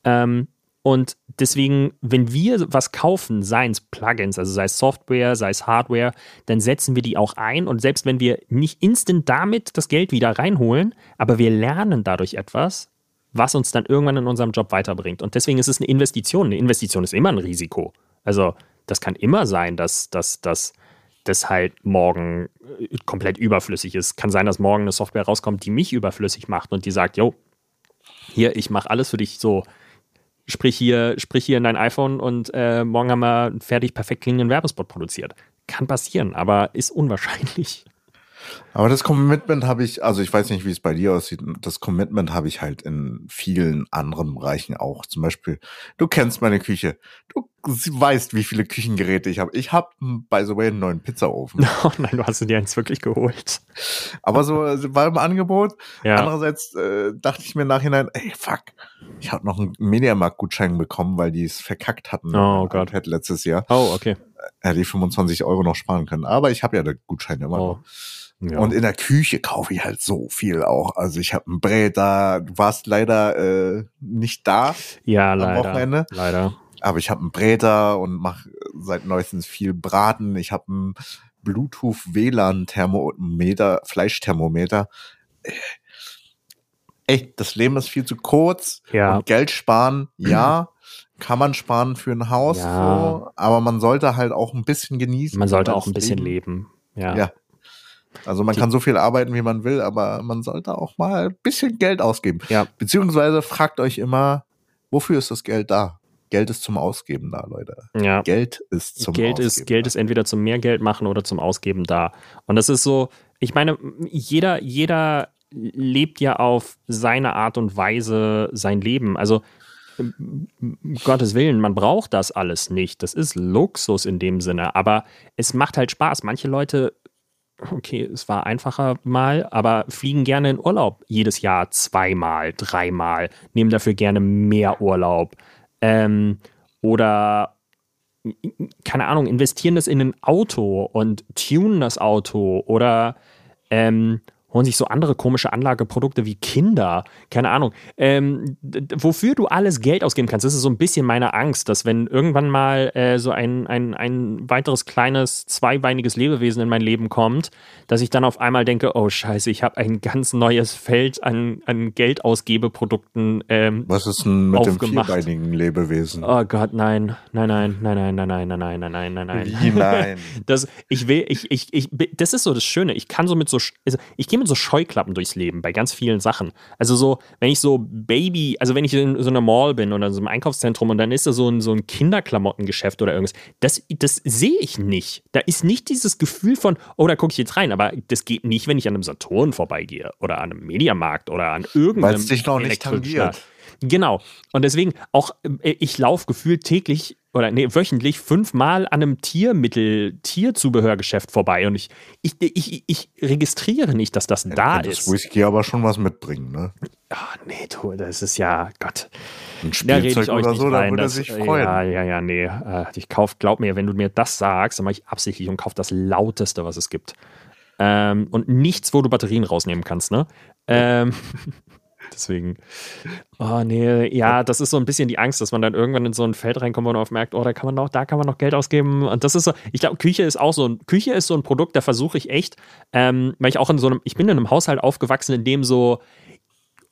Ähm, und deswegen, wenn wir was kaufen, seien es Plugins, also sei es Software, sei es Hardware, dann setzen wir die auch ein. Und selbst wenn wir nicht instant damit das Geld wieder reinholen, aber wir lernen dadurch etwas, was uns dann irgendwann in unserem Job weiterbringt. Und deswegen ist es eine Investition. Eine Investition ist immer ein Risiko. Also das kann immer sein, dass dass, dass das halt morgen äh, komplett überflüssig ist. Kann sein, dass morgen eine Software rauskommt, die mich überflüssig macht und die sagt, yo, hier, ich mache alles für dich so. Sprich hier, sprich hier in dein iPhone und äh, morgen haben wir einen fertig perfekt klingenden Werbespot produziert. Kann passieren, aber ist unwahrscheinlich. Aber das Commitment habe ich, also ich weiß nicht, wie es bei dir aussieht, das Commitment habe ich halt in vielen anderen Bereichen auch. Zum Beispiel, du kennst meine Küche. Du weißt, wie viele Küchengeräte ich habe. Ich habe, by the way, einen neuen Pizzaofen. Oh nein, du hast dir eins wirklich geholt. Aber so äh, war im Angebot. Ja. Andererseits äh, dachte ich mir Nachhinein, ey, fuck, ich habe noch einen Mediamarkt-Gutschein bekommen, weil die es verkackt hatten. Oh Gott. letztes Jahr. Oh, okay. Hätte ich 25 Euro noch sparen können. Aber ich habe ja den Gutschein immer noch. Oh. Ja. Und in der Küche kaufe ich halt so viel auch. Also ich habe einen Brät da. Du warst leider äh, nicht da, ja, am leider. Wochenende. Leider. aber ich habe einen Bräter und mache seit neuestens viel Braten. Ich habe einen Bluetooth-WLAN-Thermometer, Fleischthermometer. Äh, Echt, das Leben ist viel zu kurz. Ja. Und Geld sparen, ja, kann man sparen für ein Haus, Ja. so, aber man sollte halt auch ein bisschen genießen. Man sollte auch ein bisschen leben. Ja. Ja. Also man Die- kann so viel arbeiten, wie man will, aber man sollte auch mal ein bisschen Geld ausgeben. Ja. Beziehungsweise fragt euch immer, wofür ist das Geld da? Geld ist zum Ausgeben da, Leute. ja. Geld ist zum Geld Ausgeben ist, Geld ist entweder zum Mehrgeld machen oder zum Ausgeben da. Und das ist so, ich meine, jeder, jeder lebt ja auf seine Art und Weise sein Leben. Also, um Gottes Willen, man braucht das alles nicht. Das ist Luxus in dem Sinne. Aber es macht halt Spaß. Manche Leute, okay, es war einfacher mal, aber fliegen gerne in Urlaub jedes Jahr zweimal, dreimal, nehmen dafür gerne mehr Urlaub. Ähm, oder keine Ahnung, investieren das in ein Auto und tunen das Auto oder ähm, holen sich so andere komische Anlageprodukte wie Kinder, keine Ahnung. Ähm, wofür du alles Geld ausgeben kannst, das ist so ein bisschen meine Angst, dass wenn irgendwann mal äh, so ein, ein, ein weiteres kleines, zweibeiniges Lebewesen in mein Leben kommt, dass ich dann auf einmal denke, oh scheiße, ich habe ein ganz neues Feld an, an Geldausgebeprodukten ähm, Was ist denn mit aufgemacht. dem vierbeinigen Lebewesen? Oh Gott, nein, nein, nein, nein, nein, nein, nein, nein, nein, nein, nein, nein, nein. Wie nein? Das, ich will, ich, ich, ich, das ist so das Schöne. Ich kann so mit so, also ich gehe mit so Scheuklappen durchs Leben bei ganz vielen Sachen. Also so, wenn ich so Baby, also wenn ich in so einer Mall bin oder in so einem Einkaufszentrum und dann ist da so ein, so ein Kinderklamottengeschäft oder irgendwas, das, das sehe ich nicht. Da ist nicht dieses Gefühl von, oh, da gucke ich jetzt rein. Aber das geht nicht, wenn ich an einem Saturn vorbeigehe oder an einem Mediamarkt oder an irgendeinem. Weil es dich noch nicht tangiert. Genau. Und deswegen auch, äh, ich laufe gefühlt täglich oder nee, wöchentlich fünfmal an einem Tiermittel, Tierzubehörgeschäft vorbei und ich, ich, ich, ich registriere nicht, dass das da das ist. Whisky aber schon was mitbringen, ne? Ah, nee, du, das ist ja, Gott. Ein Da Spielzeug euch oder so, da würde er Das, sich freuen. Ja, ja, ja, nee. Äh, Ich kauf, glaub mir, wenn du mir das sagst, dann mache ich absichtlich und kauf das lauteste, was es gibt. Ähm, und nichts, wo du Batterien rausnehmen kannst, ne? Ähm, deswegen. Oh, nee, ja, das ist so ein bisschen die Angst, dass man dann irgendwann in so ein Feld reinkommt und auf merkt, oh, da kann man noch, da kann man noch Geld ausgeben. Und das ist so, ich glaube, Küche ist auch so ein, Küche ist so ein Produkt, da versuche ich echt, ähm, weil ich auch in so einem, ich bin in einem Haushalt aufgewachsen, in dem so,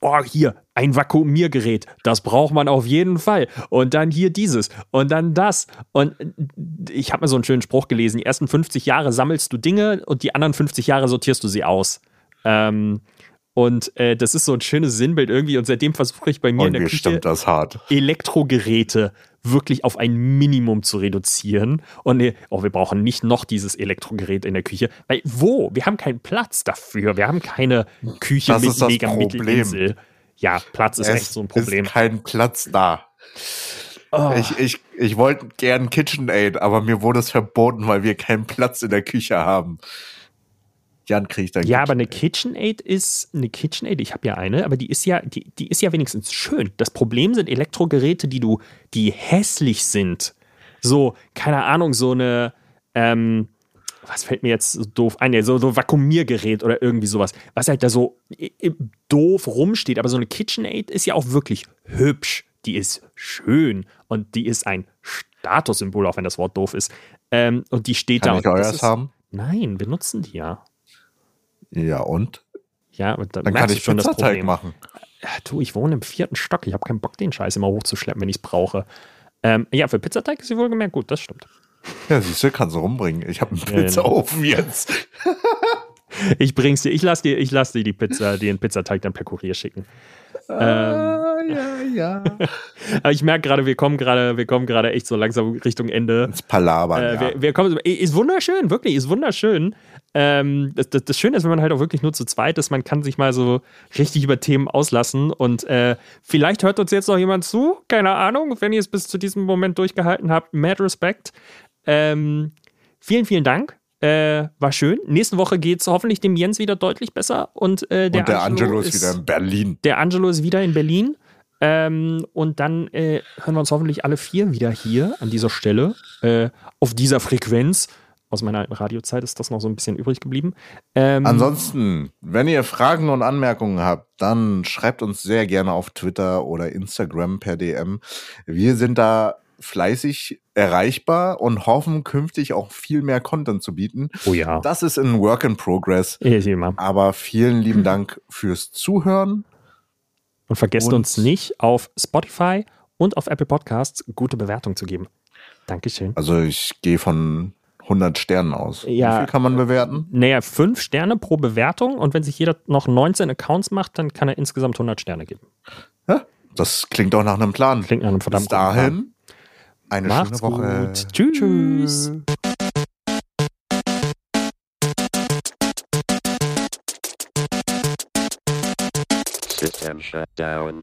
oh, hier, ein Vakuumiergerät, das braucht man auf jeden Fall. Und dann hier dieses und dann das. Und ich habe mir so einen schönen Spruch gelesen, die ersten 50 Jahre sammelst du Dinge und die anderen 50 Jahre sortierst du sie aus. Ähm, und äh, das ist so ein schönes Sinnbild irgendwie und seitdem versuche ich bei mir in Und der mir Küche stimmt das hart. Elektrogeräte wirklich auf ein Minimum zu reduzieren. Und oh, wir brauchen nicht noch dieses Elektrogerät in der Küche. Weil wo? Wir haben keinen Platz dafür. Wir haben keine Küche Das mit ist das mega Problem. Mittelinsel. Ja, Platz ist es echt so ein Problem. ist kein Platz da. Oh. Ich, ich, ich wollte gern KitchenAid, aber mir wurde es verboten, weil wir keinen Platz in der Küche haben. Jan kriegt dann Ja, aber eine KitchenAid ist eine KitchenAid. Ich habe ja eine, aber die ist ja, die, die ist ja wenigstens schön. Das Problem sind Elektrogeräte, die du, die hässlich sind. So, keine Ahnung, so eine, ähm, was fällt mir jetzt so doof ein? Ja, So, so ein Vakuumiergerät oder irgendwie sowas, was halt da so doof rumsteht. Aber so eine KitchenAid ist ja auch wirklich hübsch. Die ist schön und die ist ein Statussymbol, auch wenn das Wort doof ist. Ähm, und die steht Kann da. ich und das ist, haben? Nein, wir nutzen die ja. Ja, und? Ja, aber da Dann kann ich schon das Pizzateig Problem. machen. Ja, du, ich wohne im vierten Stock. Ich habe keinen Bock, den Scheiß immer hochzuschleppen, wenn ich es brauche. Ähm, ja, für Pizzateig ist sie wohlgemerkt gut, das stimmt. Ja, siehst du, kannst du rumbringen. Ich habe einen Ja, Pizzaofen jetzt. Ich bring's dir, ich lass dir, ich lass dir die Pizza, den Pizzateig dann per Kurier schicken. Ah, ja, ja. Aber ich merke gerade, wir kommen gerade, wir kommen gerade echt so langsam Richtung Ende. Ins Palabern, Äh, ja. wir, wir kommen, ist wunderschön, wirklich, ist wunderschön. Ähm, das, das, das Schöne ist, wenn man halt auch wirklich nur zu zweit ist, man kann sich mal so richtig über Themen auslassen und äh, vielleicht hört uns jetzt noch jemand zu, keine Ahnung, wenn ihr es bis zu diesem Moment durchgehalten habt, mad respect. Ähm, vielen, vielen Dank. Äh, war schön. Nächste Woche geht es hoffentlich dem Jens wieder deutlich besser und äh, der, Und der Angelo ist ist wieder in Berlin. der Angelo ist wieder in Berlin. Ähm, und dann äh, hören wir uns hoffentlich alle vier wieder hier an dieser Stelle, äh, auf dieser Frequenz. Aus meiner alten Radiozeit ist das noch so ein bisschen übrig geblieben. Ähm, Ansonsten, wenn ihr Fragen und Anmerkungen habt, dann schreibt uns sehr gerne auf Twitter oder Instagram per DM. Wir sind da fleißig erreichbar und hoffen künftig auch viel mehr Content zu bieten. oh ja. Das ist ein Work in Progress. Ich immer. Aber vielen lieben Dank fürs Zuhören. Und vergesst Und- uns nicht, auf Spotify und auf Apple Podcasts gute Bewertung zu geben. Dankeschön. Also ich gehe von 100 Sternen aus. Ja. Wie viel kann man bewerten? Naja, fünf Sterne pro Bewertung und wenn sich jeder noch 19 Accounts macht, dann kann er insgesamt 100 Sterne geben. Ja, das klingt doch nach einem Plan. Klingt nach einem Bis verdammt guten Plan. dahin, eine Macht's schöne Woche. gut. Tschüss. System shut down.